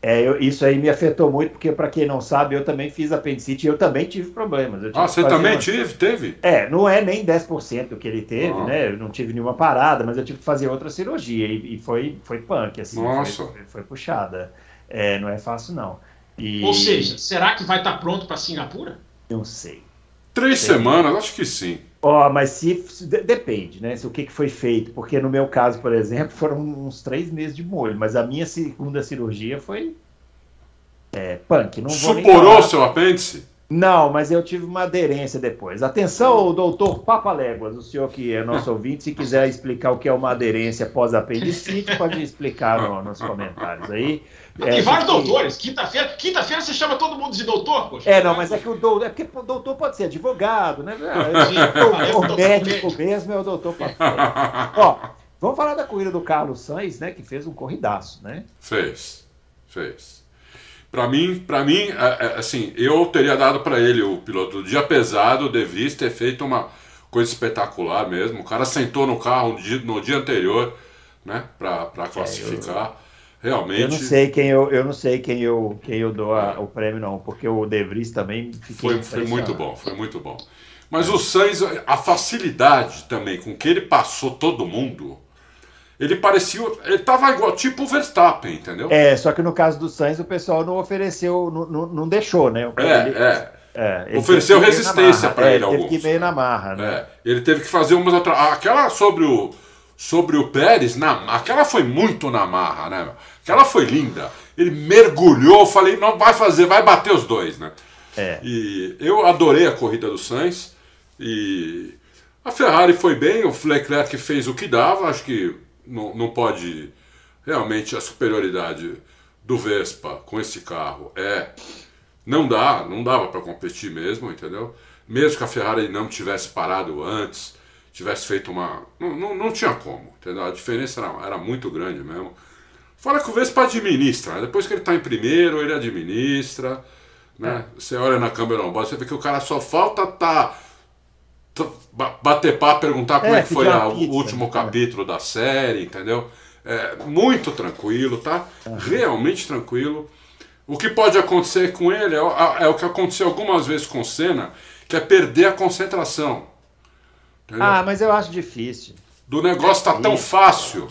É, eu- isso aí me afetou muito, porque para quem não sabe, eu também fiz apendicite e eu também tive problemas. Eu tive Ah, você também uma- tive? Teve? É, não é nem 10% que ele teve, Ah. né? Eu não tive nenhuma parada, mas eu tive que fazer outra cirurgia e, e foi, foi punk, assim. Nossa. Foi, foi puxada. É, não é fácil, não. E, Ou seja, será que vai estar pronto para Singapura? Não sei. Três Sim. semanas? Acho que sim. Ó, mas se, se- de- depende, né? Se o que, que foi feito, porque no meu caso, por exemplo, <laughs> foram uns três meses de molho, mas a minha segunda cirurgia foi é, punk. Não Suporou seu apêndice? Não, mas eu tive uma aderência depois. Atenção, doutor Papaléguas, o senhor que é nosso <laughs> ouvinte, se quiser explicar o que é uma aderência pós-apendicite, pode explicar no- nos <laughs> comentários aí. Tem É, vários porque- doutores. Quinta-feira quinta-feira você chama todo mundo de doutor, poxa. É, não, mas é que o doutor, é porque o doutor pode ser advogado, né? Sim, O, o médico mesmo é o doutor. <laughs> Ó, vamos falar da corrida do Carlos Sainz, né? Que fez um corridaço, né? Fez, fez. Pra mim, para mim, é- é, assim, eu teria dado pra ele o piloto do dia pesado, o De Vries ter feito uma coisa espetacular mesmo. O cara sentou no carro no dia, no dia anterior, né, pra classificar. Realmente. Eu não sei quem eu, eu não sei quem eu, quem eu dou a- o prêmio não, porque o De Vries também Foi, foi muito bom, foi muito bom. Mas o Sainz, a facilidade também com que ele passou todo mundo, ele parecia. Ele tava igual, tipo o Verstappen, entendeu? É, só que no caso do Sainz o pessoal não ofereceu, não, não, não deixou, né? É, Ele- é. é, ele Ofereceu resistência pra É, ele, Teve alguns. que meio na marra, né? É, ele teve que fazer umas outras. Aquela sobre o sobre o Pérez, na, aquela foi muito na marra, né? Aquela foi linda. Ele mergulhou, eu falei, não vai fazer, vai bater os dois, né? É. E eu adorei a corrida do Sainz e a Ferrari foi bem, o Leclerc fez o que dava, acho que não, não pode realmente a superioridade do Vespa com esse carro é não dá, não dava para competir mesmo, entendeu? Mesmo que a Ferrari não tivesse parado antes, tivesse feito uma. Não, não, não tinha como, entendeu? A diferença era, era muito grande mesmo. Fora que o Vespa administra, né? depois que ele está em primeiro, ele administra. Né? Você olha na câmera on board, você vê que o cara só falta tá, tá- ba- bater papo, perguntar como É, é, que foi a- o último né? capítulo da série, entendeu? É, muito tranquilo, tá? Realmente tranquilo. O que pode acontecer com ele é, o- é o que aconteceu algumas vezes com o Senna, que é perder a concentração. Entendeu? Ah, mas eu acho difícil. Do negócio tá tão fácil.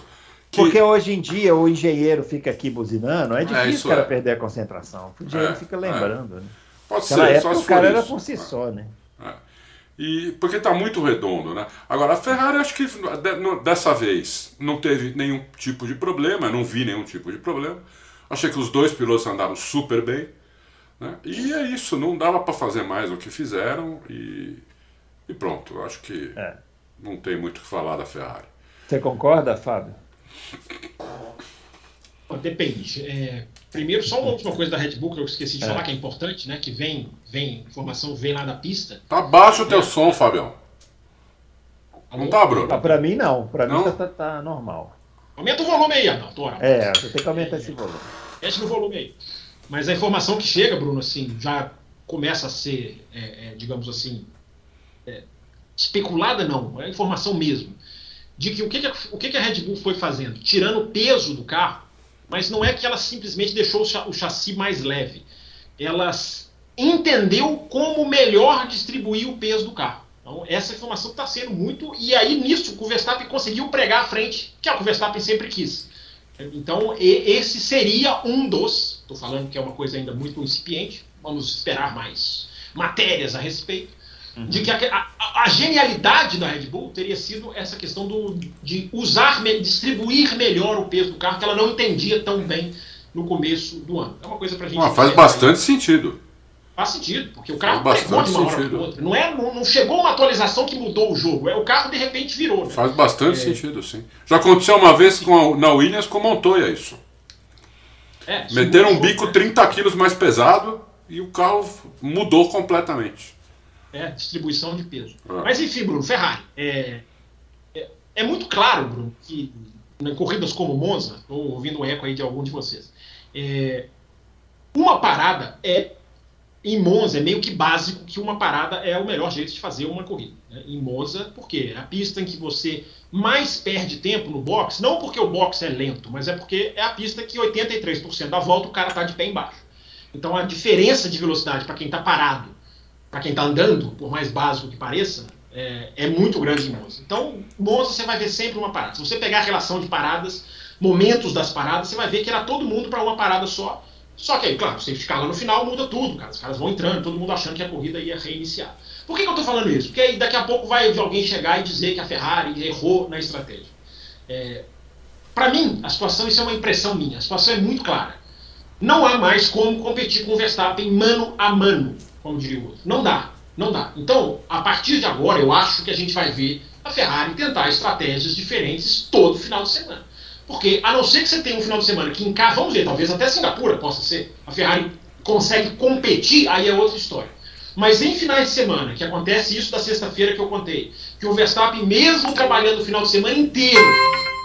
Que, Porque hoje em dia o engenheiro fica aqui buzinando, é difícil isso o cara é. perder a concentração. O engenheiro É, fica é. lembrando, né? pode Naquela ser, época só o se cara for era isso. por si só, né? É. E porque tá muito redondo, né? Agora a Ferrari acho que dessa vez não teve nenhum tipo de problema, não vi nenhum tipo de problema. Achei que os dois pilotos andaram super bem, né? E é isso, não dava para fazer mais o que fizeram e, e pronto. Acho que É. não tem muito o que falar da Ferrari. Você concorda, Fábio? Depende. É, primeiro, só uma última coisa da Red Bull que eu esqueci de É. falar, que é importante, né? Que vem, vem, informação vem lá da pista. Tá baixo o teu som, Fabião. Não Alô? tá, Bruno? Ah, pra mim não, pra Não? mim tá, tá- normal. Aumenta o volume aí, ora. É, você tem que aumentar esse volume. Mexe no volume aí. Mas a informação que chega, Bruno, assim, já começa a ser, é, é, digamos assim, é, especulada, não, é informação mesmo, de que o que, que, a, o que, que a Red Bull foi fazendo? Tirando o peso do carro, mas não é que ela simplesmente deixou o, cha- o chassi mais leve. Ela entendeu como melhor distribuir o peso do carro. Então, essa informação está sendo muito. E aí, nisso, o Verstappen conseguiu pregar à frente, que é o que o Verstappen sempre quis. Então, esse seria um dos Estou falando que é uma coisa ainda muito incipiente. Vamos esperar mais matérias a respeito. Uhum. De que a, a, a, genialidade da Red Bull teria sido essa questão do, de usar, distribuir melhor o peso do carro, que ela não entendia tão bem no começo do ano. É uma coisa para a gente. Ah, faz bastante aí. sentido. Faz sentido, porque o carro pegou de uma hora para outra. Não, é, não, não, chegou uma atualização que mudou o jogo. É o carro de repente virou. Né? Faz bastante é... sentido, sim. Já aconteceu uma vez com a, na Williams com Montoya isso. É, Meteram um bico 30 né? quilos mais pesado e o carro mudou completamente. É, distribuição de peso. Ah. Mas enfim, Bruno, Ferrari. É, é, é, muito claro, Bruno, que em corridas como Monza, estou ouvindo um eco aí de algum de vocês, é, uma parada é em Monza é meio que básico que uma parada é o melhor jeito de fazer uma corrida. Né? Em Monza, porque é a pista em que você mais perde tempo no box, não porque o box é lento, mas é porque é a pista que 83% da volta o cara está de pé embaixo. Então a diferença de velocidade para quem está parado, para quem está andando, por mais básico que pareça, é, é, muito grande em Monza. Então, Monza você vai ver sempre uma parada. Se você pegar a relação de paradas, momentos das paradas, você vai ver que era todo mundo para uma parada só só que aí, claro, você ficar lá no final muda tudo, cara. Os caras vão entrando, todo mundo achando que a corrida ia reiniciar. Por que, que eu estou falando isso? Porque aí daqui a pouco vai alguém chegar e dizer que a Ferrari errou na estratégia. É, Para mim, a situação, isso é uma impressão minha, a situação é muito clara. Não há mais como competir com o Verstappen mano a mano, como diria o outro. Não dá, não dá. Então, a partir de agora, eu acho que a gente vai ver a Ferrari tentar estratégias diferentes todo final de semana. Porque, a não ser que você tenha um final de semana que em casa, vamos ver, talvez até Singapura possa ser, a Ferrari consegue competir, aí é outra história. Mas em finais de semana, que acontece isso da sexta-feira que eu contei, que o Verstappen, mesmo trabalhando o final de semana inteiro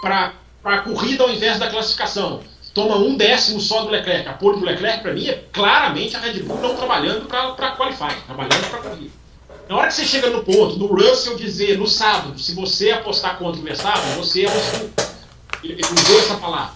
para a corrida ao invés da classificação, toma um décimo só do Leclerc. A pole do Leclerc, para mim, é claramente a Red Bull não trabalhando para qualify, trabalhando para corrida. Na hora que você chega no ponto do Russell dizer no sábado, se você apostar contra o Verstappen, você é um ele, usou essa palavra.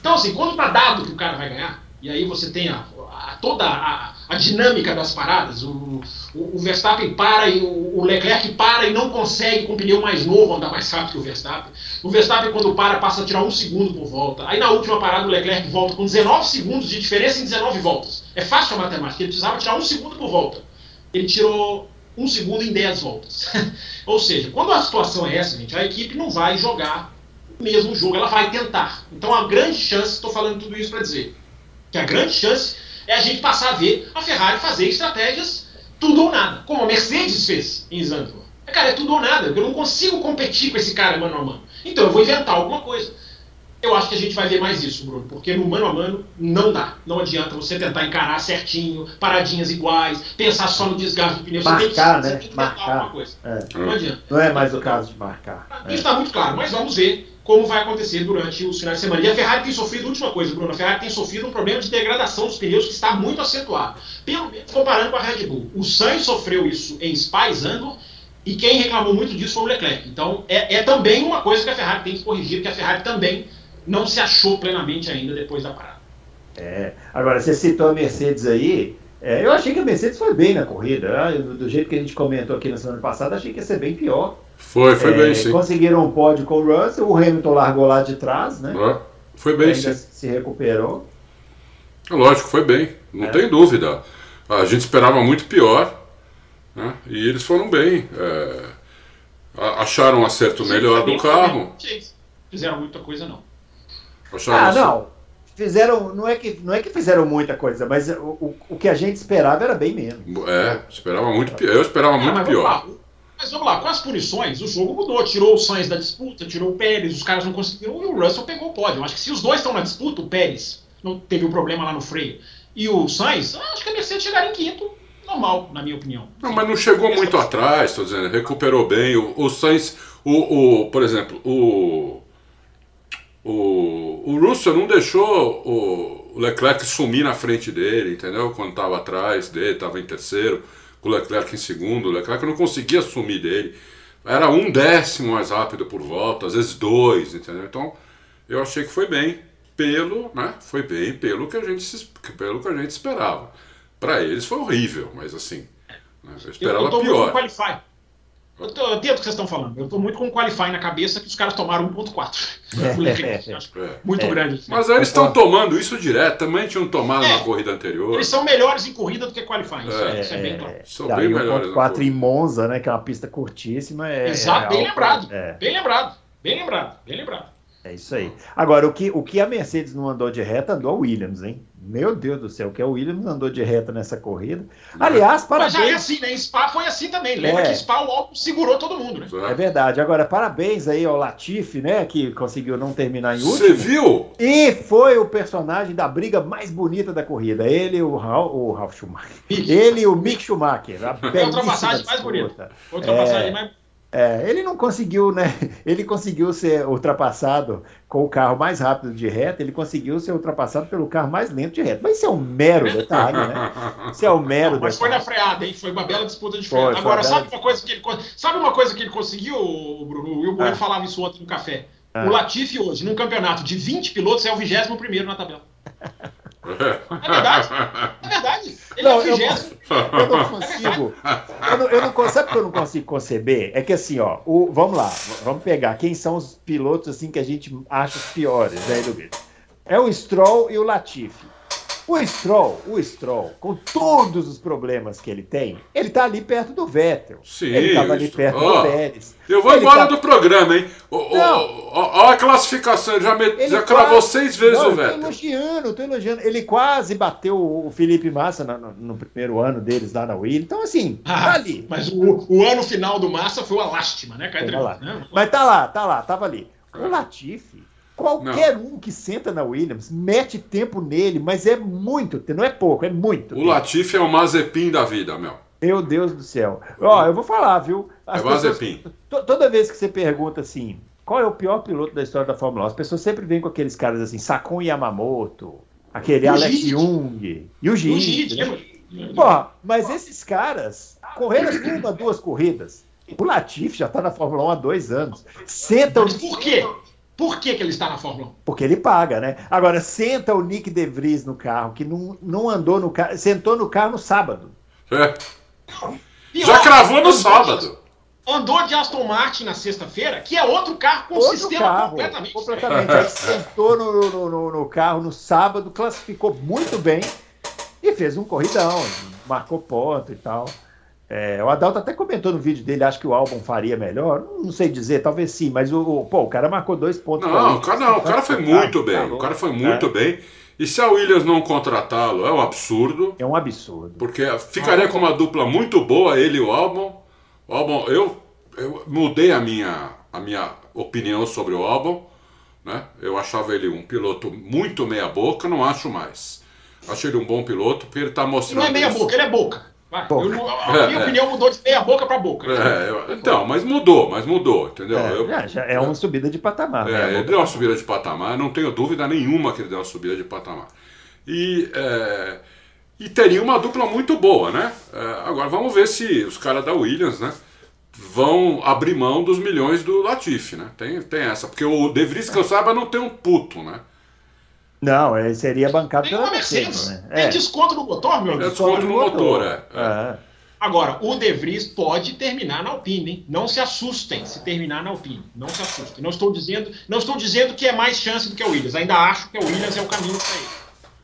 Então, assim, quando está dado que o cara vai ganhar, e aí você tem a, a, toda a, a, dinâmica das paradas, o, o, o Verstappen para e o, o, Leclerc para e não consegue com o pneu mais novo andar mais rápido que o Verstappen. O Verstappen, quando para, passa a tirar um segundo por volta. Aí na última parada o Leclerc volta com 19 segundos de diferença em 19 voltas. É fácil a matemática, ele precisava tirar um segundo por volta. Ele tirou um segundo em 10 voltas. <laughs> Ou seja, quando a situação é essa, gente, a equipe não vai jogar mesmo jogo, ela vai tentar. Então a grande chance, estou falando tudo isso para dizer, que a grande chance é a gente passar a ver a Ferrari fazer estratégias tudo ou nada, como a Mercedes fez em Zandvoort. Cara, é tudo ou nada, eu não consigo competir com esse cara mano a mano. Então eu vou inventar alguma coisa. Eu acho que a gente vai ver mais isso, Bruno, porque no mano a mano não dá. Não adianta você tentar encarar certinho, paradinhas iguais, pensar só no desgaste do pneu. Marcar, você tem que, né? Tem que marcar. alguma coisa. É. Não adianta. Não é mais o caso de marcar. Isso está é. muito claro, mas vamos ver como vai acontecer durante os finais de semana. E a Ferrari tem sofrido, última coisa, Bruno, a Ferrari tem sofrido um problema de degradação dos pneus que está muito acentuado. Pelo menos comparando com a Red Bull. O Sainz sofreu isso em Spa e e quem reclamou muito disso foi o Leclerc. Então é, é, também uma coisa que a Ferrari tem que corrigir, porque a Ferrari também não se achou plenamente ainda depois da parada. É, agora, você citou a Mercedes aí, é, eu achei que a Mercedes foi bem na corrida. Né? Do jeito que a gente comentou aqui na semana passada, achei que ia ser bem pior. Foi, foi é, bem, sim. Conseguiram um pódio com o Russell, o Hamilton largou lá de trás, né? É, foi bem, Ainda sim. Se recuperou. Lógico, foi bem, não é. tem dúvida. A gente esperava muito pior, né? E eles foram bem. É, acharam um acerto melhor do carro. Fizeram muita coisa, não. Acharam ah, não. Fizeram, não é, que, não é que fizeram muita coisa, mas o, o, o que a gente esperava era bem menos. É, esperava muito pior. Eu esperava ah, muito pior. Mas vamos lá, com as punições, o jogo mudou. Tirou o Sainz da disputa, tirou o Pérez, os caras não conseguiram, e o Russell pegou o pódio. Acho que se os dois estão na disputa, o Pérez não teve um problema lá no freio, e o Sainz, acho que a Mercedes chegaria em quinto, normal, na minha opinião. Não, mas não chegou muito atrás, estou dizendo, recuperou bem. O, o Sainz, o, o, por exemplo, o, o, o Russell não deixou o Leclerc sumir na frente dele, entendeu? Quando estava atrás dele, estava em terceiro com o Leclerc em segundo. O Leclerc não conseguia assumir dele. Era um décimo mais rápido por volta, às vezes dois, entendeu? Então eu achei que foi bem pelo, né? Foi bem pelo que a gente, pelo que a gente esperava. Para eles foi horrível, mas assim, né? eu esperava eu, eu pior. Eu, tô, eu entendo o que vocês estão falando. Eu estou muito com o Qualify na cabeça que os caras tomaram 1.4. <laughs> É. muito É. grande. Mas aí eles estão tomando isso direto, também tinham tomado É. na corrida anterior. Eles são melhores em corrida do que Qualify. Isso é, É, isso é bem claro. São bem melhores ponto na 4 em. Monza, né? Que é uma pista curtíssima. É, Exato, é bem lembrado. É, Bem lembrado. Bem lembrado. Bem lembrado. é isso aí. Agora, o que, o que a Mercedes não andou de reta, andou a Williams, hein? Meu Deus do céu, o que a Williams andou de reta nessa corrida. Aliás, Mas já é parabéns. assim, né? Spa foi assim também. Lembra É. que Spa o álbum segurou todo mundo, né? É verdade. Agora, parabéns aí ao Latifi, né? Que conseguiu não terminar em Você último. viu? E foi o personagem da briga mais bonita da corrida. Ele e o Ralf, o Ralf Schumacher. Mick. Ele e o Mick Schumacher. A É a ultrapassagem mais bonita. Ultrapassagem É. mais. É, ele não conseguiu, né? <laughs> Ele conseguiu ser ultrapassado com o carro mais rápido de reta, ele conseguiu ser ultrapassado pelo carro mais lento de reta. Mas isso é um mero detalhe, né? Isso é um mero Não, mas foi na detalhe. freada, hein? Foi uma bela disputa de Foi, freada. foi Agora, sabe bela- uma coisa que ele sabe uma coisa que ele conseguiu, Bruno? O Will Bueno Ah. falava isso ontem no café. Ah. O Latifi hoje, num campeonato de 20 pilotos, é o 21 primeiro na tabela. <laughs> É verdade. É verdade. Ele Não, é eu- 20 Eu não consigo. Eu não, eu não consigo. Sabe o que eu não consigo conceber? É que assim, ó, o, vamos lá, vamos pegar quem são os pilotos assim que a gente acha os piores, né, do. É o Stroll e o Latifi. O Stroll, o Stroll, com todos os problemas que ele tem, ele tá ali perto do Vettel. Sim, ele tava ali perto Ó, do Pérez. Eu vou Ele embora tá- do programa, hein? Ó a classificação, ele já, me- Ele já cravou quase- seis vezes Não, o eu tô Vettel. elogiando, tô elogiando. Ele quase bateu o Felipe Massa na- no, no primeiro ano deles lá na Williams. Então, assim, tá Ah, ali. Mas o, o ano final do Massa foi uma lástima, né, Caetano? Né? Mas tá lá, tá lá, tava ali. O Latifi, qualquer um que senta na Williams, mete tempo nele, mas é muito, não é pouco, é muito. O Latifi é o Mazepin da vida, meu. Meu Deus do céu. Ó, eu vou falar, viu? É Mazepin. to- toda vez que você pergunta assim, qual é o pior piloto da história da Fórmula 1, as pessoas sempre vêm com aqueles caras assim, Sakun Yamamoto, aquele E o Alex Gide. Jung, e o O Gide. Gide, né? Porra, mas esses caras correram uma, duas corridas. O Latifi já tá na Fórmula 1 há dois anos. Senta o Mas por quê? Por que, que ele está na Fórmula 1? Porque ele paga, né? Agora, senta o Nick De Vries no carro, que não, não andou no carro, sentou no carro no sábado. É. Pior, Já cravou no sábado. Andou de Aston Martin na sexta-feira, que é outro carro com Outro sistema carro, completamente. completamente. Aí sentou no, no, no- no carro no sábado, classificou muito bem e fez um corridão, marcou ponto e tal. É, o Adalto até comentou no vídeo dele, acho que o álbum faria melhor. Não sei dizer, talvez sim, mas o, pô, o cara marcou dois pontos. Não, o cara, não, o cara foi muito bem. O cara foi muito bem. E se a Williams não contratá-lo, é um absurdo. É um absurdo. Porque ficaria com uma dupla muito boa, ele e o álbum. O álbum, eu, eu mudei a minha, a minha opinião sobre o álbum. Né? Eu achava ele um piloto muito meia-boca, não acho mais. Acho ele um bom piloto, porque ele está mostrando. Não é meia isso. boca, ele é boca. Vai, Boca. eu a minha É, é. opinião mudou de meia boca para boca. É, eu- então, mas mudou, mas mudou, entendeu? É, Eu- já- já é uma subida de patamar. É, né? ele deu uma subida de patamar, não tenho dúvida nenhuma que ele deu uma subida de patamar. E, é, e teria uma dupla muito boa, né? É, agora vamos ver se os caras da Williams, né? Vão abrir mão dos milhões do Latifi, né? Tem, tem essa, porque o De Vries, que eu saiba, não tem um puto, né? Não, ele seria bancado Tem pela uma Mercedes. né? Tem desconto no motor, meu É amigo. desconto no motor, é. é. É. Agora, o De Vries pode terminar na Alpine, hein? Não se assustem se terminar na Alpine. Não se assustem. Não estou dizendo, não estou dizendo que é mais chance do que a Williams. Ainda acho que a Williams é o caminho para ele.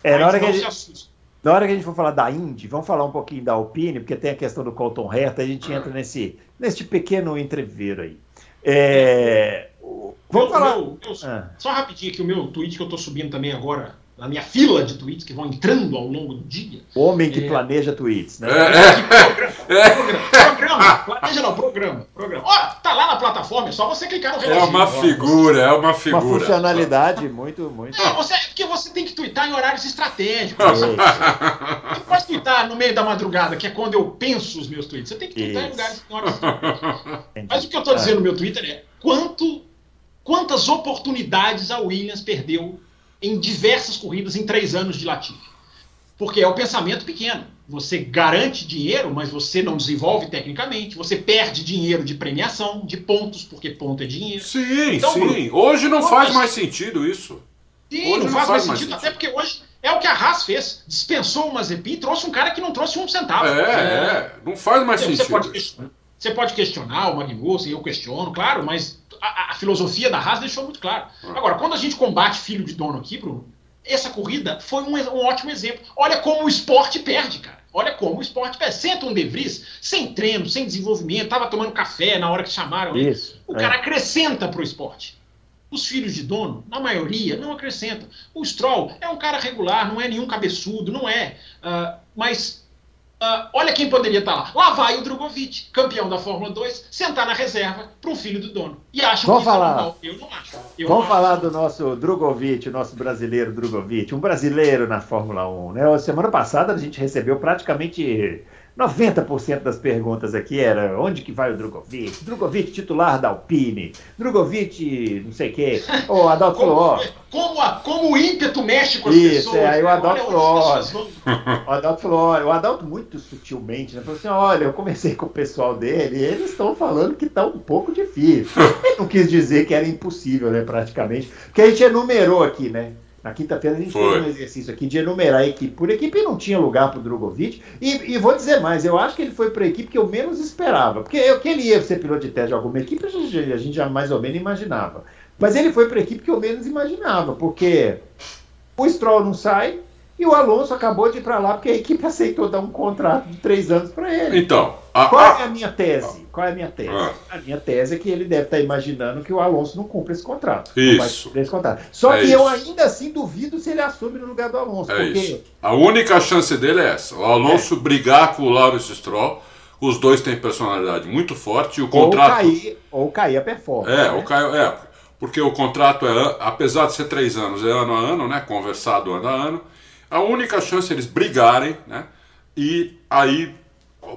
É, na hora, que não a se gente, assustem. na hora que a gente for falar da Indy, vamos falar um pouquinho da Alpine, porque tem a questão do Colton Herta, a gente entra nesse, nesse pequeno entreveiro aí. É, o- vamos Meu- falar. meu- meu- Ah. Só rapidinho aqui o meu tweet que eu estou subindo também agora, na minha fila de tweets que vão entrando ao longo do dia. Homem que É. planeja tweets, né? É, Programa, programa, planeja não, programa, programa. Ó, tá lá na plataforma, é só você clicar no é reloginho. uma figura, é uma Uma figura. funcionalidade muito, muito. É, você, porque você tem que twittar em horários estratégicos. Você Isso. não pode twittar no meio da madrugada, que é quando eu penso os meus tweets. Você tem que twittar em Isso. lugares em horas. Mas o que eu estou dizendo no meu Twitter é quanto, quantas oportunidades a Williams perdeu em diversas corridas em três anos de Latifi. Porque é o pensamento pequeno. Você garante dinheiro, mas você não desenvolve tecnicamente. Você perde dinheiro de premiação, de pontos, porque ponto é dinheiro. Sim, Então, sim. Bruno, Hoje não faz mais sentido isso. Sim, Hoje não faz, faz mais mais sentido, sentido. até porque hoje é o que a Haas fez. Dispensou o Mazepin e trouxe um cara que não trouxe um centavo. É, é. Não faz mais Você sentido. pode, isso. Você pode questionar o Magnussen, eu questiono, claro, mas a, a filosofia da Haas deixou muito claro. Agora, quando a gente combate filho de dono aqui, Bruno, essa corrida foi um, um, ótimo exemplo. Olha como o esporte perde, cara. Olha como o esporte perde. Senta um De Vries, sem treino, sem desenvolvimento, tava tomando café na hora que chamaram. Isso. O é. cara acrescenta pro esporte. Os filhos de dono, na maioria, não acrescentam. O Stroll é um cara regular, não é nenhum cabeçudo, não é. Uh, mas Uh, olha quem poderia estar lá. Lá vai o Drogovic, campeão da Fórmula 2, sentar na reserva para um filho do dono. E acha Vamos que falar. é normal. Eu não acho. Eu Vamos não falar acho. do nosso Drogovic, o nosso brasileiro Drogovic, um brasileiro na Fórmula 1. Né? Semana passada a gente recebeu praticamente 90% das perguntas aqui era onde que vai o Drogovic? Drogovic titular da Alpine, Drogovic não sei o quê. O Adalto Como, falou, ó, como, a- como o ímpeto mexe com as Isso, pessoas. é, aí o? Adalto falou, ó, o Adalto falou, olha, o Adalto muito sutilmente, né? Falou assim, olha, eu conversei com o pessoal dele e eles estão falando que tá um pouco difícil. Ele não quis dizer que era impossível, né, praticamente. Porque a gente enumerou aqui, né? Na quinta-feira a gente Foi. fez um exercício aqui de enumerar equipe por equipe e não tinha lugar para o Drogovic. E, e vou dizer mais, eu acho que ele foi para a equipe que eu menos esperava. Porque eu, que ele ia ser piloto de teste de alguma equipe, a gente, a gente já mais ou menos imaginava. Mas ele foi para a equipe que eu menos imaginava, porque o Stroll não sai e o Alonso acabou de ir para lá porque a equipe <laughs> aceitou dar um contrato de três anos para ele. Então, a, Qual a- é a minha tese? Qual é a minha tese? Ah. A minha tese é que ele deve estar imaginando que o Alonso não cumpre esse contrato. Isso. Esse contrato. Só É que isso. eu ainda assim duvido se ele assume no lugar do Alonso. é porque isso. A única chance dele é essa. O Alonso brigar com o Lawrence Stroll. Os dois têm personalidade muito forte e o ou contrato. cair, ou cair a performance. É, né? o Caio, é, porque o contrato é, apesar de ser três anos, é ano a ano, né? Conversado ano a ano. A única chance é eles brigarem, né? E aí,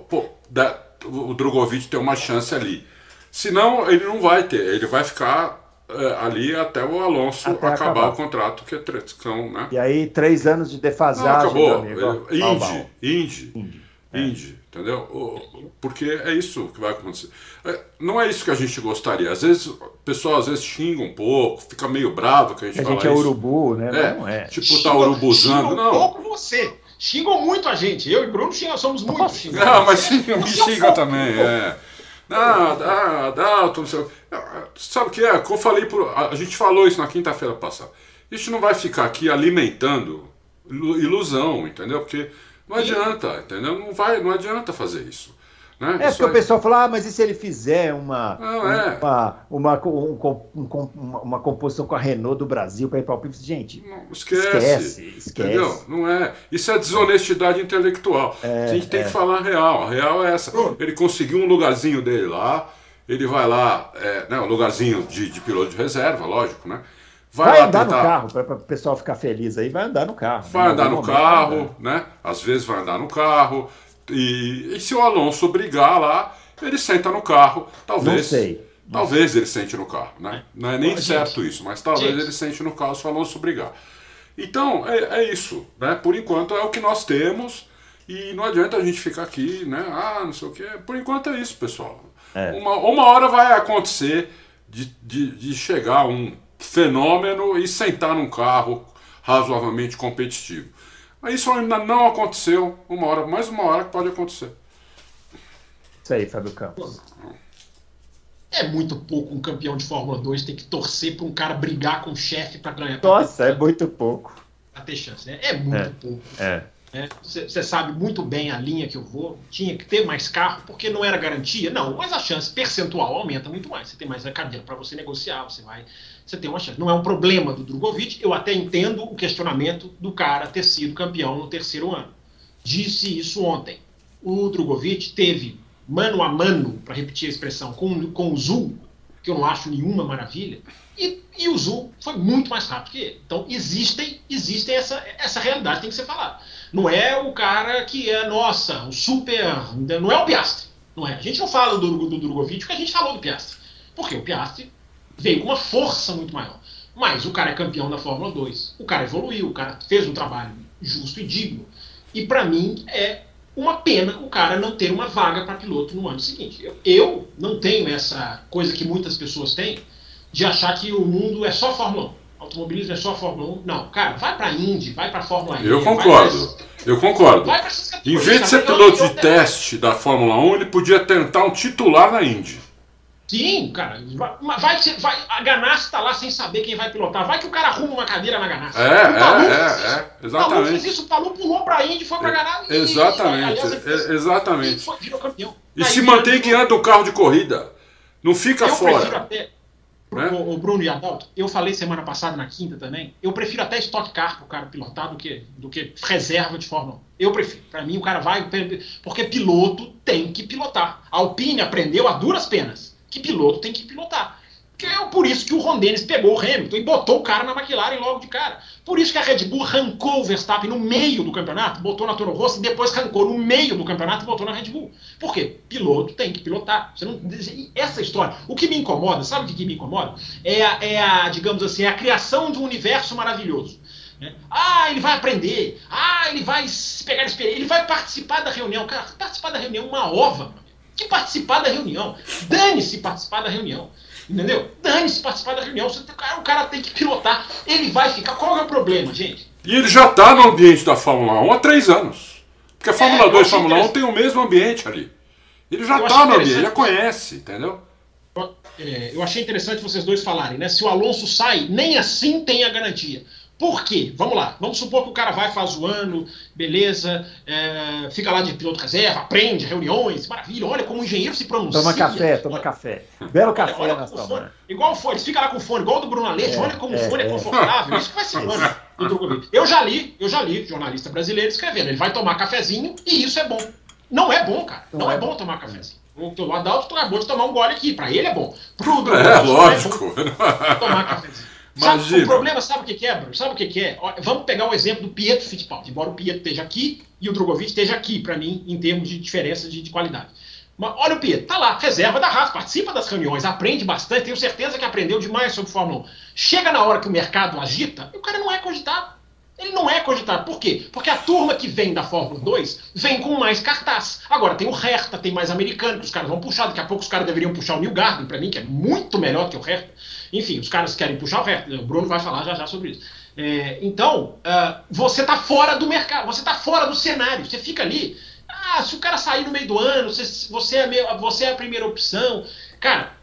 pô, da- o Drogovic tem uma chance ali. Senão, ele não vai ter, ele vai ficar é, ali até o Alonso Até acabar, acabar. o contrato, que é são, né? E aí, três anos de Não, defasagem, meu acabou. amigo. ó. Indy. Indy, Indy. Indy, entendeu? Porque é isso que vai acontecer. É, Não é isso que a gente gostaria. Às vezes, o pessoal às vezes xinga um pouco, fica meio bravo que a gente A fala gente é isso. urubu, né? É, não é. tipo, tá Xingam- urubuzando. xingam um Não, pouco você. Xingam muito a gente. Eu e Bruno xingam, somos muito xingados. não mas xinga, me xinga também. É. Não, dá, dá, não sei. o- Sabe o que é? Como eu falei, pro- a gente falou isso na quinta-feira passada. A gente não vai ficar aqui alimentando ilu- ilusão, entendeu? Porque não adianta, entendeu? Não, vai, não adianta fazer isso. Né? É Isso porque o aí- pessoal fala, ah, mas e se ele fizer uma, Não, é. uma, uma, um um uma, uma composição com a Renault do Brasil para ir para o Pips? Gente, Não, esquece. esquece, esquece. Entendeu? Não é. Isso é desonestidade intelectual. a gente tem é. que falar a real. A real é essa. Ele conseguiu um lugarzinho dele lá. Ele vai lá, é, né, um lugarzinho de, de piloto de reserva, lógico, né? Vai, Vai lá andar tentar. no carro, para o pessoal ficar feliz aí, vai andar no carro. Vai Em andar no momento vai carro, andar. né? Às vezes vai andar no carro. E, e se o Alonso brigar lá, ele senta no carro. Talvez. Não sei. Talvez ele sente no carro, né? Não é nem certo gente, isso, mas talvez gente. ele sente no carro se o Alonso brigar. Então, é, é isso, né? Por enquanto é o que nós temos e não adianta a gente ficar aqui, né? Ah, não sei o quê. Por enquanto é isso, pessoal. É. Uma, uma hora vai acontecer de, de, de chegar um fenômeno e sentar num carro razoavelmente competitivo. Mas isso ainda não aconteceu. Uma hora, mais uma hora que pode acontecer. Isso aí, Fábio Campos. É muito pouco um campeão de Fórmula 2 ter que torcer para um cara brigar com o chefe para ganhar. pra Nossa, ter- é muito pouco. pra ter chance. né? É muito É. pouco. É. Você sabe muito bem a linha que eu vou. Tinha que ter mais carro, porque não era garantia. Não, mas a chance percentual aumenta muito mais. Você tem mais cadeira para você negociar, você vai. Você tem uma chance. Não é um problema do Drogovic. Eu até entendo o questionamento do cara ter sido campeão no terceiro ano. Disse isso ontem. O Drogovic teve mano a mano, para repetir a expressão, com, com o Zul, que eu não acho nenhuma maravilha, e, e o Zul foi muito mais rápido que ele. Então existem, existem essa, essa realidade tem que ser falada. Não é o cara que é, nossa, o super. Não é o Piastri. Não é. A gente não fala do, do Drogovic porque a gente falou do Piastri. Porque o Piastri veio com uma força muito maior. Mas o cara é campeão da Fórmula 2. O cara evoluiu, o cara fez um trabalho justo e digno. E para mim é uma pena o cara não ter uma vaga para piloto no ano seguinte. Eu, eu não tenho essa coisa que muitas pessoas têm de achar que o mundo é só Fórmula 1. Automobilismo é só Fórmula 1. Não, cara, vai para Indy, vai para Fórmula E. Eu vai concordo. pra- Eu concordo. Em vez de ser piloto de teste da Fórmula 1, ele podia tentar um titular na Indy. Sim, cara. Vai, vai, vai, a Ganassi tá lá sem saber quem vai pilotar. Vai que o cara arruma uma cadeira na Ganassi. É, é, Palu, é, é, exatamente. O Palu fez isso, o Palu pulou pra Indy, foi pra Ganassi. Exatamente, e, aliás, exatamente. E foi, virou campeão. E se mantém guiando o carro de corrida. Não fica eu fora. Prefiro até, né? o, o, Bruno e Adalto, eu falei semana passada, na quinta também, eu prefiro até Stock Car pro cara pilotar do que, do que reserva de Fórmula 1. Eu prefiro. Para mim, o cara vai. Porque piloto tem que pilotar. A Alpine aprendeu a duras penas que piloto tem que pilotar. Que é por isso que o Ron Dennis pegou o Hamilton e botou o cara na McLaren logo de cara. Por isso que a Red Bull arrancou o Verstappen no meio do campeonato, botou na Toro Rosso e depois arrancou no meio do campeonato e botou na Red Bull. Por quê? Piloto tem que pilotar. Você não, essa história. O que me incomoda, sabe o que me incomoda? É a, é a digamos assim, é a criação de um universo maravilhoso. Né? Ah, ele vai aprender. Ah, ele vai pegar experiência. Ele vai participar da reunião. Cara, participar da reunião é uma ova que participar da reunião. Dane-se participar da reunião. Entendeu? Dane-se participar da reunião. Você, o cara tem que pilotar. Ele vai ficar. Qual é o problema, gente? E ele já está no ambiente da Fórmula 1 há três anos. Porque a é, Fórmula é, 2 e a Fórmula 1 tem o mesmo ambiente ali. Ele já está no ambiente, ele já conhece, entendeu? É, eu achei interessante vocês dois falarem, né? Se o Alonso sai, nem assim tem a garantia. Por quê? Vamos lá. Vamos supor que o cara vai, faz o ano, beleza, é, fica lá de piloto reserva, aprende, reuniões, maravilha. Olha como o engenheiro se pronuncia. Toma café, toma café. Belo café olha, olha fone, Igual o fone, fica lá com o fone, igual o do Bruno Aleixo, é, olha como o é, fone é, é confortável. Isso que vai ser o ano do <laughs> Drogovic. Eu já li, eu já li, jornalista brasileiro escrevendo, ele vai tomar cafezinho e isso é bom. Não é bom, cara. Não, Não é, é bom tomar cafezinho. O Adalto acabou de tomar um gole aqui. Pra ele é bom. Pro <laughs> Drogovic, é, lógico. É bom tomar cafezinho. Sabe, o problema, sabe o que, que é, Bruno? Sabe o que, que é? Vamos pegar o exemplo do Pietro Fittipaldi, embora o Pietro esteja aqui e o Drogovic esteja aqui, para mim, em termos de diferença de, de qualidade. Mas olha o Pietro, tá lá, reserva da Haas, participa das reuniões, aprende bastante, tenho certeza que aprendeu demais sobre Fórmula 1. Chega na hora que o mercado agita, e o cara não é cogitado. Ele não é cogitado. Por quê? Porque a turma que vem da Fórmula 2 vem com mais cartaz. Agora tem o Hertha, tem mais americano, que os caras vão puxar. Daqui a pouco os caras deveriam puxar o New Garden, para mim, que é muito melhor que o Hertha. Enfim, os caras querem puxar o Hertha. O Bruno vai falar já já sobre isso. É, então, uh, você está fora do mercado, você está fora do cenário. Você fica ali. Ah, se o cara sair no meio do ano, você, você, é, você é a primeira opção. Cara,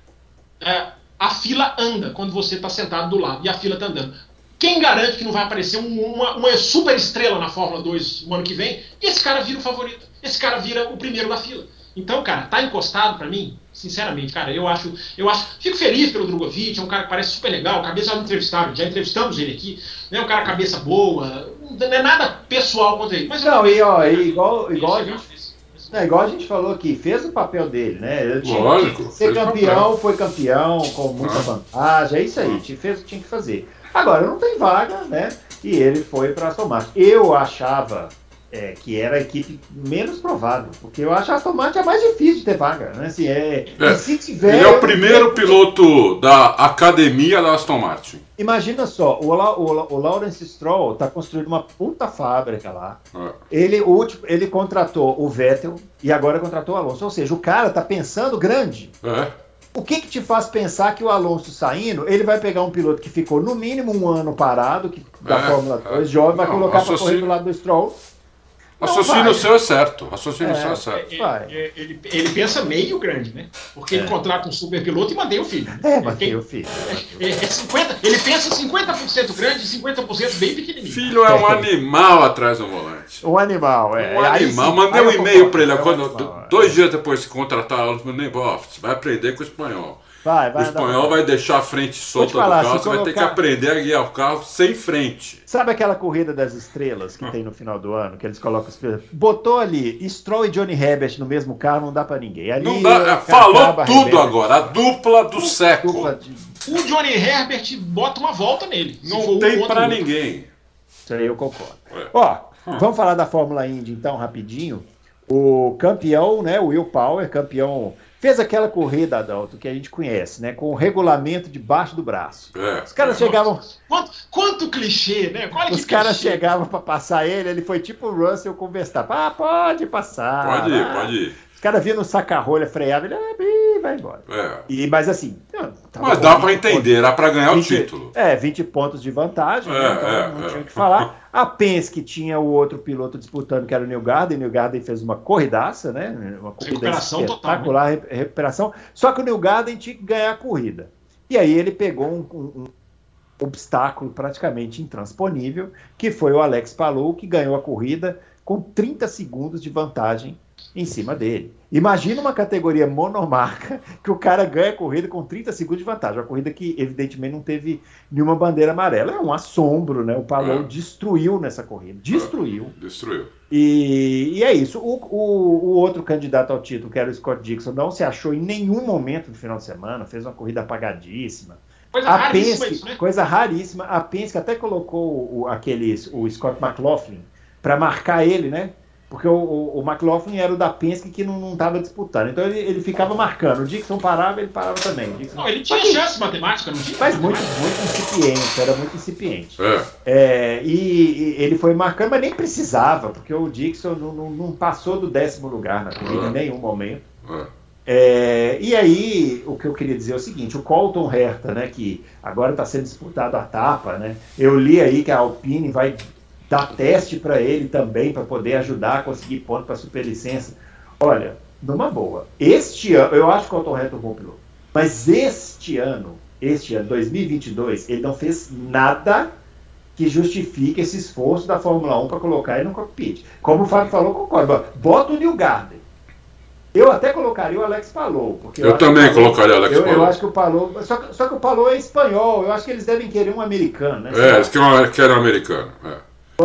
uh, a fila anda quando você está sentado do lado e a fila está andando. Quem garante que não vai aparecer um, uma, uma super estrela na Fórmula 2 no ano que vem? E esse cara vira o favorito. Esse cara vira o primeiro da fila. Então, cara, tá encostado para mim, sinceramente, cara, eu acho, eu acho, fico feliz pelo Drogovic, é um cara que parece super legal, cabeça já entrevistado, já entrevistamos ele aqui, é um cara cabeça boa, não é nada pessoal contra ele. Mas não, e ó, e igual, igual a gente, é, igual a gente falou aqui, fez o papel dele, né? Eu tinha, Lógico, ser campeão, foi campeão, com muita ah. vantagem, é isso aí, ah. fez o que tinha que fazer. Agora não tem vaga, né? E ele foi para Martin. Eu achava é, que era a equipe menos provável, porque eu acho a Aston Martin é mais difícil de ter vaga, né? Assim, é, é se tiver, ele é o primeiro eu... piloto da academia da Aston Martin. Imagina só, o, o, o Lawrence Stroll está construindo uma puta fábrica lá. É. Ele, o último, ele contratou o Vettel e agora contratou o Alonso. Ou seja, o cara está pensando grande. É. O que, que te faz pensar que o Alonso saindo, ele vai pegar um piloto que ficou no mínimo um ano parado, que, da é, Fórmula 2, é, jovem, vai colocar para correr do lado do Stroll? Raciocínio seu é certo. Raciocínio é, seu é certo. Ele, ele, ele, pensa meio grande, né? Porque é. ele contrata um super piloto e mantém o filho. É, mantém o filho. É, é 50, ele pensa 50% grande e 50% bem pequenininho. Filho é um animal atrás do volante. Um animal, é. Um animal. Sim, Mandei um e-mail para ele. quando, dois dias depois de contratar, eu mandei, você vai aprender com o espanhol. Vai, vai o espanhol vai deixar a frente solta falar, do carro, você colocar... vai ter que aprender a guiar o carro sem frente. Sabe aquela corrida das estrelas que tem no final do ano, que eles colocam as estrelas? Botou ali Stroll e Johnny Herbert no mesmo carro, não dá para ninguém. Ali, não dá, é, falou tudo agora, a dupla do século. Dupla de... O Johnny Herbert bota uma volta nele. Não tem para ninguém. Isso aí eu concordo. É. Ó, hum. vamos falar da Fórmula Indy então rapidinho. O campeão, né, o Will Power, campeão fez aquela corrida, Adalto, que a gente conhece, né? Com o regulamento debaixo do braço. É, Os caras é, chegavam. Quanto, quanto, clichê, né? Olha Os caras chegavam para passar ele, ele foi tipo o Russell com o Verstappen. Ah, pode passar. Pode ir, pode ir. Os caras viam no saca-rolha, freava, ele ah, vai embora. É. E, mas assim, Mas dá para entender, era para ganhar 20, o título. É, 20 pontos de vantagem, É, né? então é, não é. tinha o que falar. <laughs> A Penske tinha o outro piloto disputando, que era o New Garden. O New Garden fez uma corridaça, né? Uma corrida Recuperação total, espetacular, re- recuperação. Só que o New Garden tinha que ganhar a corrida. E aí ele pegou um, um- um obstáculo praticamente intransponível, que foi o Alex Palou, que ganhou a corrida com 30 segundos de vantagem em cima dele. Imagina uma categoria monomarca que o cara ganha a corrida com 30 segundos de vantagem. Uma corrida que, evidentemente, não teve nenhuma bandeira amarela. É um assombro, né? O Palou É. destruiu nessa corrida. Destruiu. Destruiu. E, e é isso. O, o- o outro candidato ao título, que era o Scott Dixon, não se achou em nenhum momento do final de semana, fez uma corrida apagadíssima. Coisa A raríssima Penske, isso, né? coisa raríssima, a Penske até colocou o, aquele, o Scott McLaughlin para marcar ele, né? Porque o, o, o McLaughlin era o da Penske que não estava disputando. Então ele, ele ficava marcando. O Dixon parava, ele parava também. O Dixon... Não, ele tinha chance matemática, não tinha? Mas muito, muito incipiente, era muito incipiente. É. É, e, e ele foi marcando, mas nem precisava, porque o Dixon não, não- não passou do décimo lugar na corrida em nenhum momento. é. É, e aí, o que eu queria dizer é o seguinte: o Colton Herta, né, que agora está sendo disputado a tapa, né, eu li aí que a Alpine vai dar teste para ele também, para poder ajudar a conseguir ponto para superlicença. Olha, numa boa, este ano, eu acho que o Herta é um bom piloto, mas este ano, este ano, 2022, ele não fez nada que justifique esse esforço da Fórmula 1 para colocar ele no cockpit. Como o Fábio falou, concordo. Bota o New Garden. Eu até colocaria o Alex Palou. Porque Eu que o também Palou- colocaria Alex eu, eu Palou. acho que o Palou. Só que, só que o Palou é espanhol. Eu acho que eles devem querer um americano, né? É, eles queriam, querem um americano. É.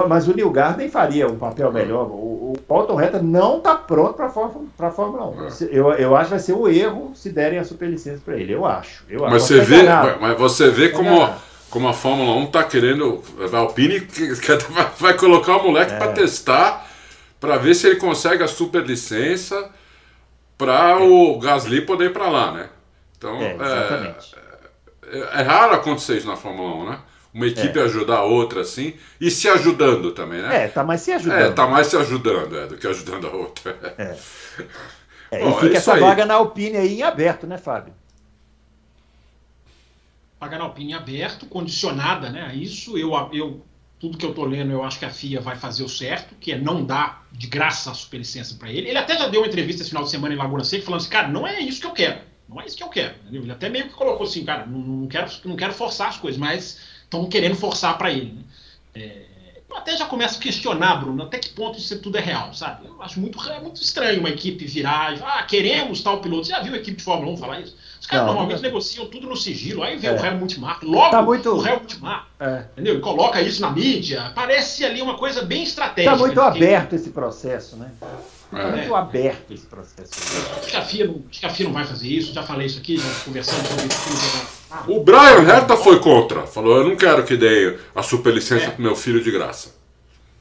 Mas o Neil Garden faria um papel melhor. O, o Paulton Reta não está pronto para a Fórmula 1. É. Se- Eu, eu acho que vai ser um erro se derem a superlicença para ele. Eu acho. Eu Mas acho. você vê, mas você vê como, como a Fórmula 1 tá querendo. A Alpine <laughs> vai, vai colocar o moleque É. para testar, para ver se ele consegue a superlicença para o Gasly poder ir para lá, né? Então, É, exatamente. é, é raro acontecer isso na Fórmula 1, né? Uma equipe ajudar a outra assim e se ajudando também, né? É, tá mais se ajudando. É, tá mais se ajudando é, do que ajudando a outra. É, <laughs> Bom, e é fica isso essa aí. vaga na Alpine aí em aberto, né, Fábio? Pagar na Alpine aberto, condicionada né, a isso. Eu, eu, tudo que eu tô lendo, eu acho que a FIA vai fazer o certo, que é não dar de graça a superlicença para ele. Ele até já deu uma entrevista esse final de semana em Laguna Seca falando assim, cara, não é isso que eu quero. Não é isso que eu quero. entendeu? Ele até meio que colocou assim, cara, não, não quero, não quero forçar as coisas, mas estão querendo forçar para ele. Né? É, eu até já começo a questionar, Bruno, até que ponto isso tudo é real, sabe? Eu acho muito, é muito estranho uma equipe virar, ah, queremos tal piloto. Você já viu a equipe de Fórmula 1 falar isso? Os caras Não, normalmente nunca. negociam tudo no sigilo, aí vê É. o Helmut Marko, logo Tá muito- o Helmut Marko, É. entendeu? E coloca isso na mídia, parece ali uma coisa bem estratégica. Tá muito Porque aberto esse processo, né? Tá É. muito aberto esse processo. Acho que, a FIA não, acho que a FIA não vai fazer isso, já falei isso aqui, já conversamos sobre isso. Ah, O Brian Herta foi contra. Falou: eu não quero que dê a superlicença É. pro meu filho de graça.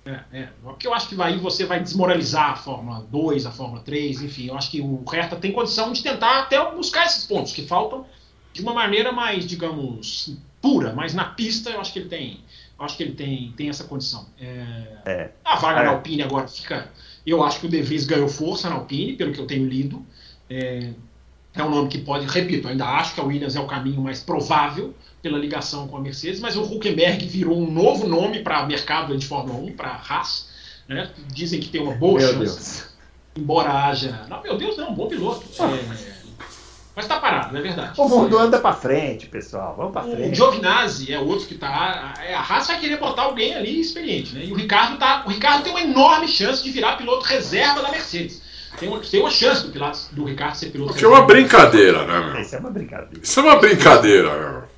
É, é. Porque eu acho que aí você vai desmoralizar a Fórmula 2, a Fórmula 3, enfim. Eu acho que o Hertha tem condição de tentar até buscar esses pontos que faltam de uma maneira mais, digamos, pura, mas na pista eu acho que ele tem. Eu acho que ele tem, tem essa condição. É, É. A vaga É. na Alpine agora fica. Eu acho que o De Vries ganhou força na Alpine, pelo que eu tenho lido. É, é um nome que pode, repito, ainda acho que a Williams é o caminho mais provável pela ligação com a Mercedes, mas o Huckenberg virou um novo nome para mercado de Fórmula 1, para a Haas. Né? Dizem que tem uma boa Meu chance, Deus. embora haja. Não, meu Deus, não, bom piloto. É, Mas está parado, não é verdade. O mundo anda pra frente, pessoal. Vamos pra O frente. Giovinazzi é outro que tá. A a Haas vai querer botar alguém ali experiente, né? E o Ricardo tá. O Ricardo tem uma enorme chance de virar piloto reserva da Mercedes. Tem uma, tem uma chance do, piloto, do Ricardo ser piloto Porque é uma brincadeira, né, meu? Isso é uma brincadeira. Isso é uma brincadeira, meu.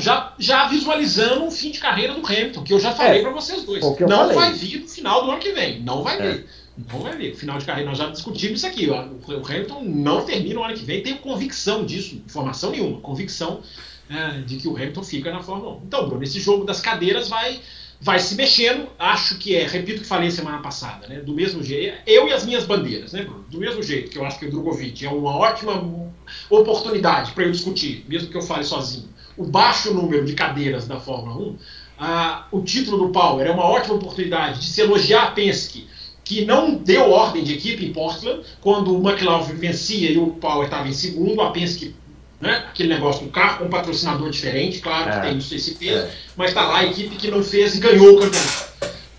Já, já visualizando o fim de carreira do Hamilton, que eu já falei É, pra vocês dois. o Não falei. vai vir no final do ano que vem. Não vai É. vir. Não vai vir. Final de carreira, nós já discutimos isso aqui. Ó. O Hamilton não termina no ano que vem. Tenho convicção disso. Informação nenhuma. Convicção é, de que o Hamilton fica na Fórmula 1. Então, Bruno, esse jogo das cadeiras vai, vai se mexendo. Acho que é, repito o que falei semana passada, né? Do mesmo jeito. Eu e as minhas bandeiras, né, Bruno? Do mesmo jeito que eu acho que o Drogovic é uma ótima oportunidade para eu discutir, mesmo que eu fale sozinho, o baixo número de cadeiras da Fórmula 1. Ah, o título do Power é uma ótima oportunidade de se elogiar a Penske, que não deu ordem de equipe em Portland, quando o McLaughlin vencia e o Power estava em segundo, a Penske né? Aquele negócio do carro com um patrocinador diferente, claro que é, tem esse peso, é. mas está lá a equipe que não fez e ganhou o campeonato.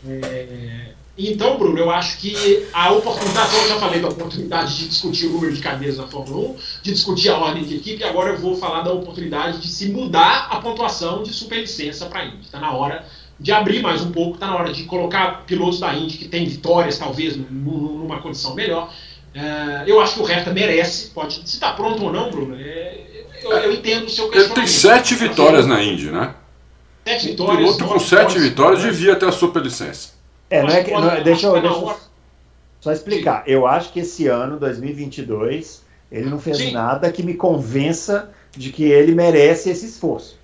É, então, Bruno, eu acho que a oportunidade, como eu já falei da oportunidade de discutir o número de cadeiras na Fórmula 1, de discutir a ordem de equipe, agora eu vou falar da oportunidade de se mudar a pontuação de superlicença para a Indy. Está na hora de abrir mais um pouco, está na hora de colocar pilotos da Indy que têm vitórias, talvez, numa condição melhor. É, eu acho que o Hertha merece, pode, se está pronto ou não, Bruno, é, eu, eu, entendo o seu questionamento. Ele tem sete vitórias na Indy, né? Sete vitórias. O piloto com sete vitórias devia ter a superlicença. É, não é que, não, deixa eu, deixa eu só explicar. Sim. Eu acho que esse ano, 2022, ele não fez Sim. nada que me convença de que ele merece esse esforço.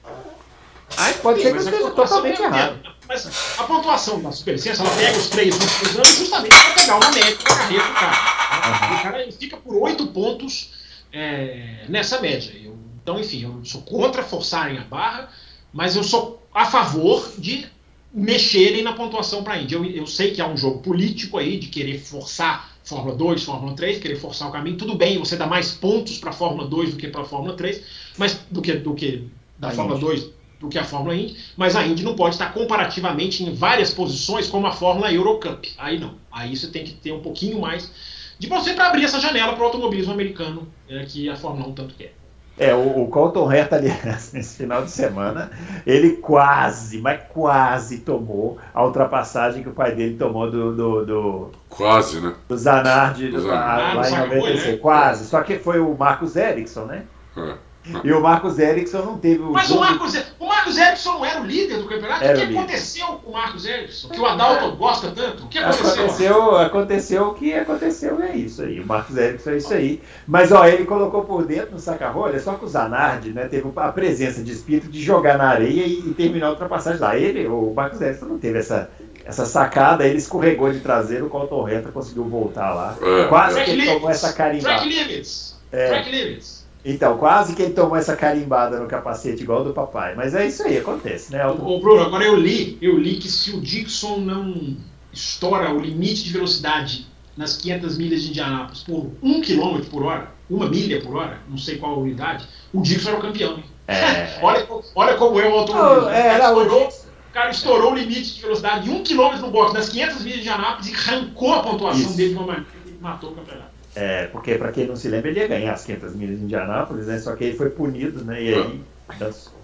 Aí pode Sim, ser que eu esteja totalmente é, errado. Mas a pontuação da superlicença, ela pega os três últimos anos justamente para pegar uma média da carreira do cara. Uhum. O cara fica por oito pontos é, nessa média. Eu, então, enfim, eu sou contra forçarem a barra, mas eu sou a favor de mexerem na pontuação para a Indy. Eu, eu sei que há um jogo político aí de querer forçar Fórmula 2, Fórmula 3, querer forçar o caminho. Tudo bem, você dá mais pontos para a Fórmula 2 do que para a Fórmula 3, mas do que, do que da a Fórmula Indy. 2 do que a Fórmula Indy, mas a Indy não pode estar comparativamente em várias posições como a Fórmula Eurocup. Aí não. Aí você tem que ter um pouquinho mais de você para abrir essa janela para o automobilismo americano, é, que a Fórmula 1 tanto quer. É, o, o Colton Herta, aliás, <laughs> nesse final de semana, ele quase, mas quase tomou a ultrapassagem que o pai dele tomou do. do, do quase, né? Do Zanardi, do Zanardi. lá, em 96. Né? Quase. Só que foi o Marcos Ericsson, né? É. E o Marcos Erickson não teve o. Mas o Marcos, o Marcos Erickson não era o líder do campeonato? Era o que aconteceu com o Marcos Erickson? Que o Adalto gosta tanto? O que aconteceu? Aconteceu, aconteceu o que aconteceu, é isso aí. O Marcos Erickson é isso aí. Mas ó, ele colocou por dentro no saca-rolha, só que o Zanardi né, teve a presença de espírito de jogar na areia e, e terminar a ultrapassagem lá. Ele, o Marcos Erickson não teve essa, essa sacada, ele escorregou de traseiro, o Colton Reta conseguiu voltar lá. É, Quase é. que ele tomou essa carimbada. Track limits. É. Track limits. Então, quase que ele tomou essa carimbada no capacete igual do papai. Mas é isso aí, acontece, né? Ô, Bruno, agora eu li, eu li que se o Dixon não estoura o limite de velocidade nas 500 milhas de Indianápolis por 1 km por hora, uma milha por hora, não sei qual a unidade, o Dixon era o campeão. Hein? É. <laughs> olha, olha como é o automobilismo. Oh, é, era o, o cara estourou o limite de velocidade de 1 km no box nas 500 milhas de Indianápolis e arrancou a pontuação isso. dele de uma maneira que matou o campeonato. É, porque, para quem não se lembra, ele ia ganhar as 500 milhas de Indianápolis, né? Só que ele foi punido, né? E aí.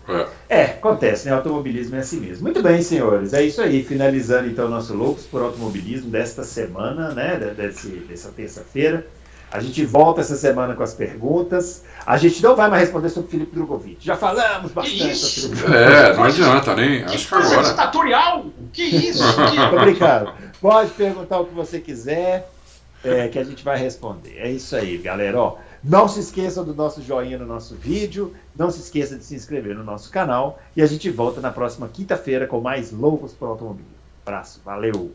É. é, acontece, né? Automobilismo é assim mesmo. Muito bem, senhores. É isso aí. Finalizando então o nosso Loucos por Automobilismo desta semana, né? Desse, dessa terça-feira. A gente volta essa semana com as perguntas. A gente não vai mais responder sobre Felipe Drogovic. Já falamos bastante sobre Felipe É, não adianta, nem. Acho que agora. Ditatorial? Que isso? <laughs> Tô brincando. Pode perguntar o que você quiser é, que a gente vai responder. É isso aí, galera. Ó, não se esqueçam do nosso joinha no nosso vídeo, não se esqueça de se inscrever no nosso canal e a gente volta na próxima quinta-feira com mais Loucos por Automobilismo. Abraço, valeu!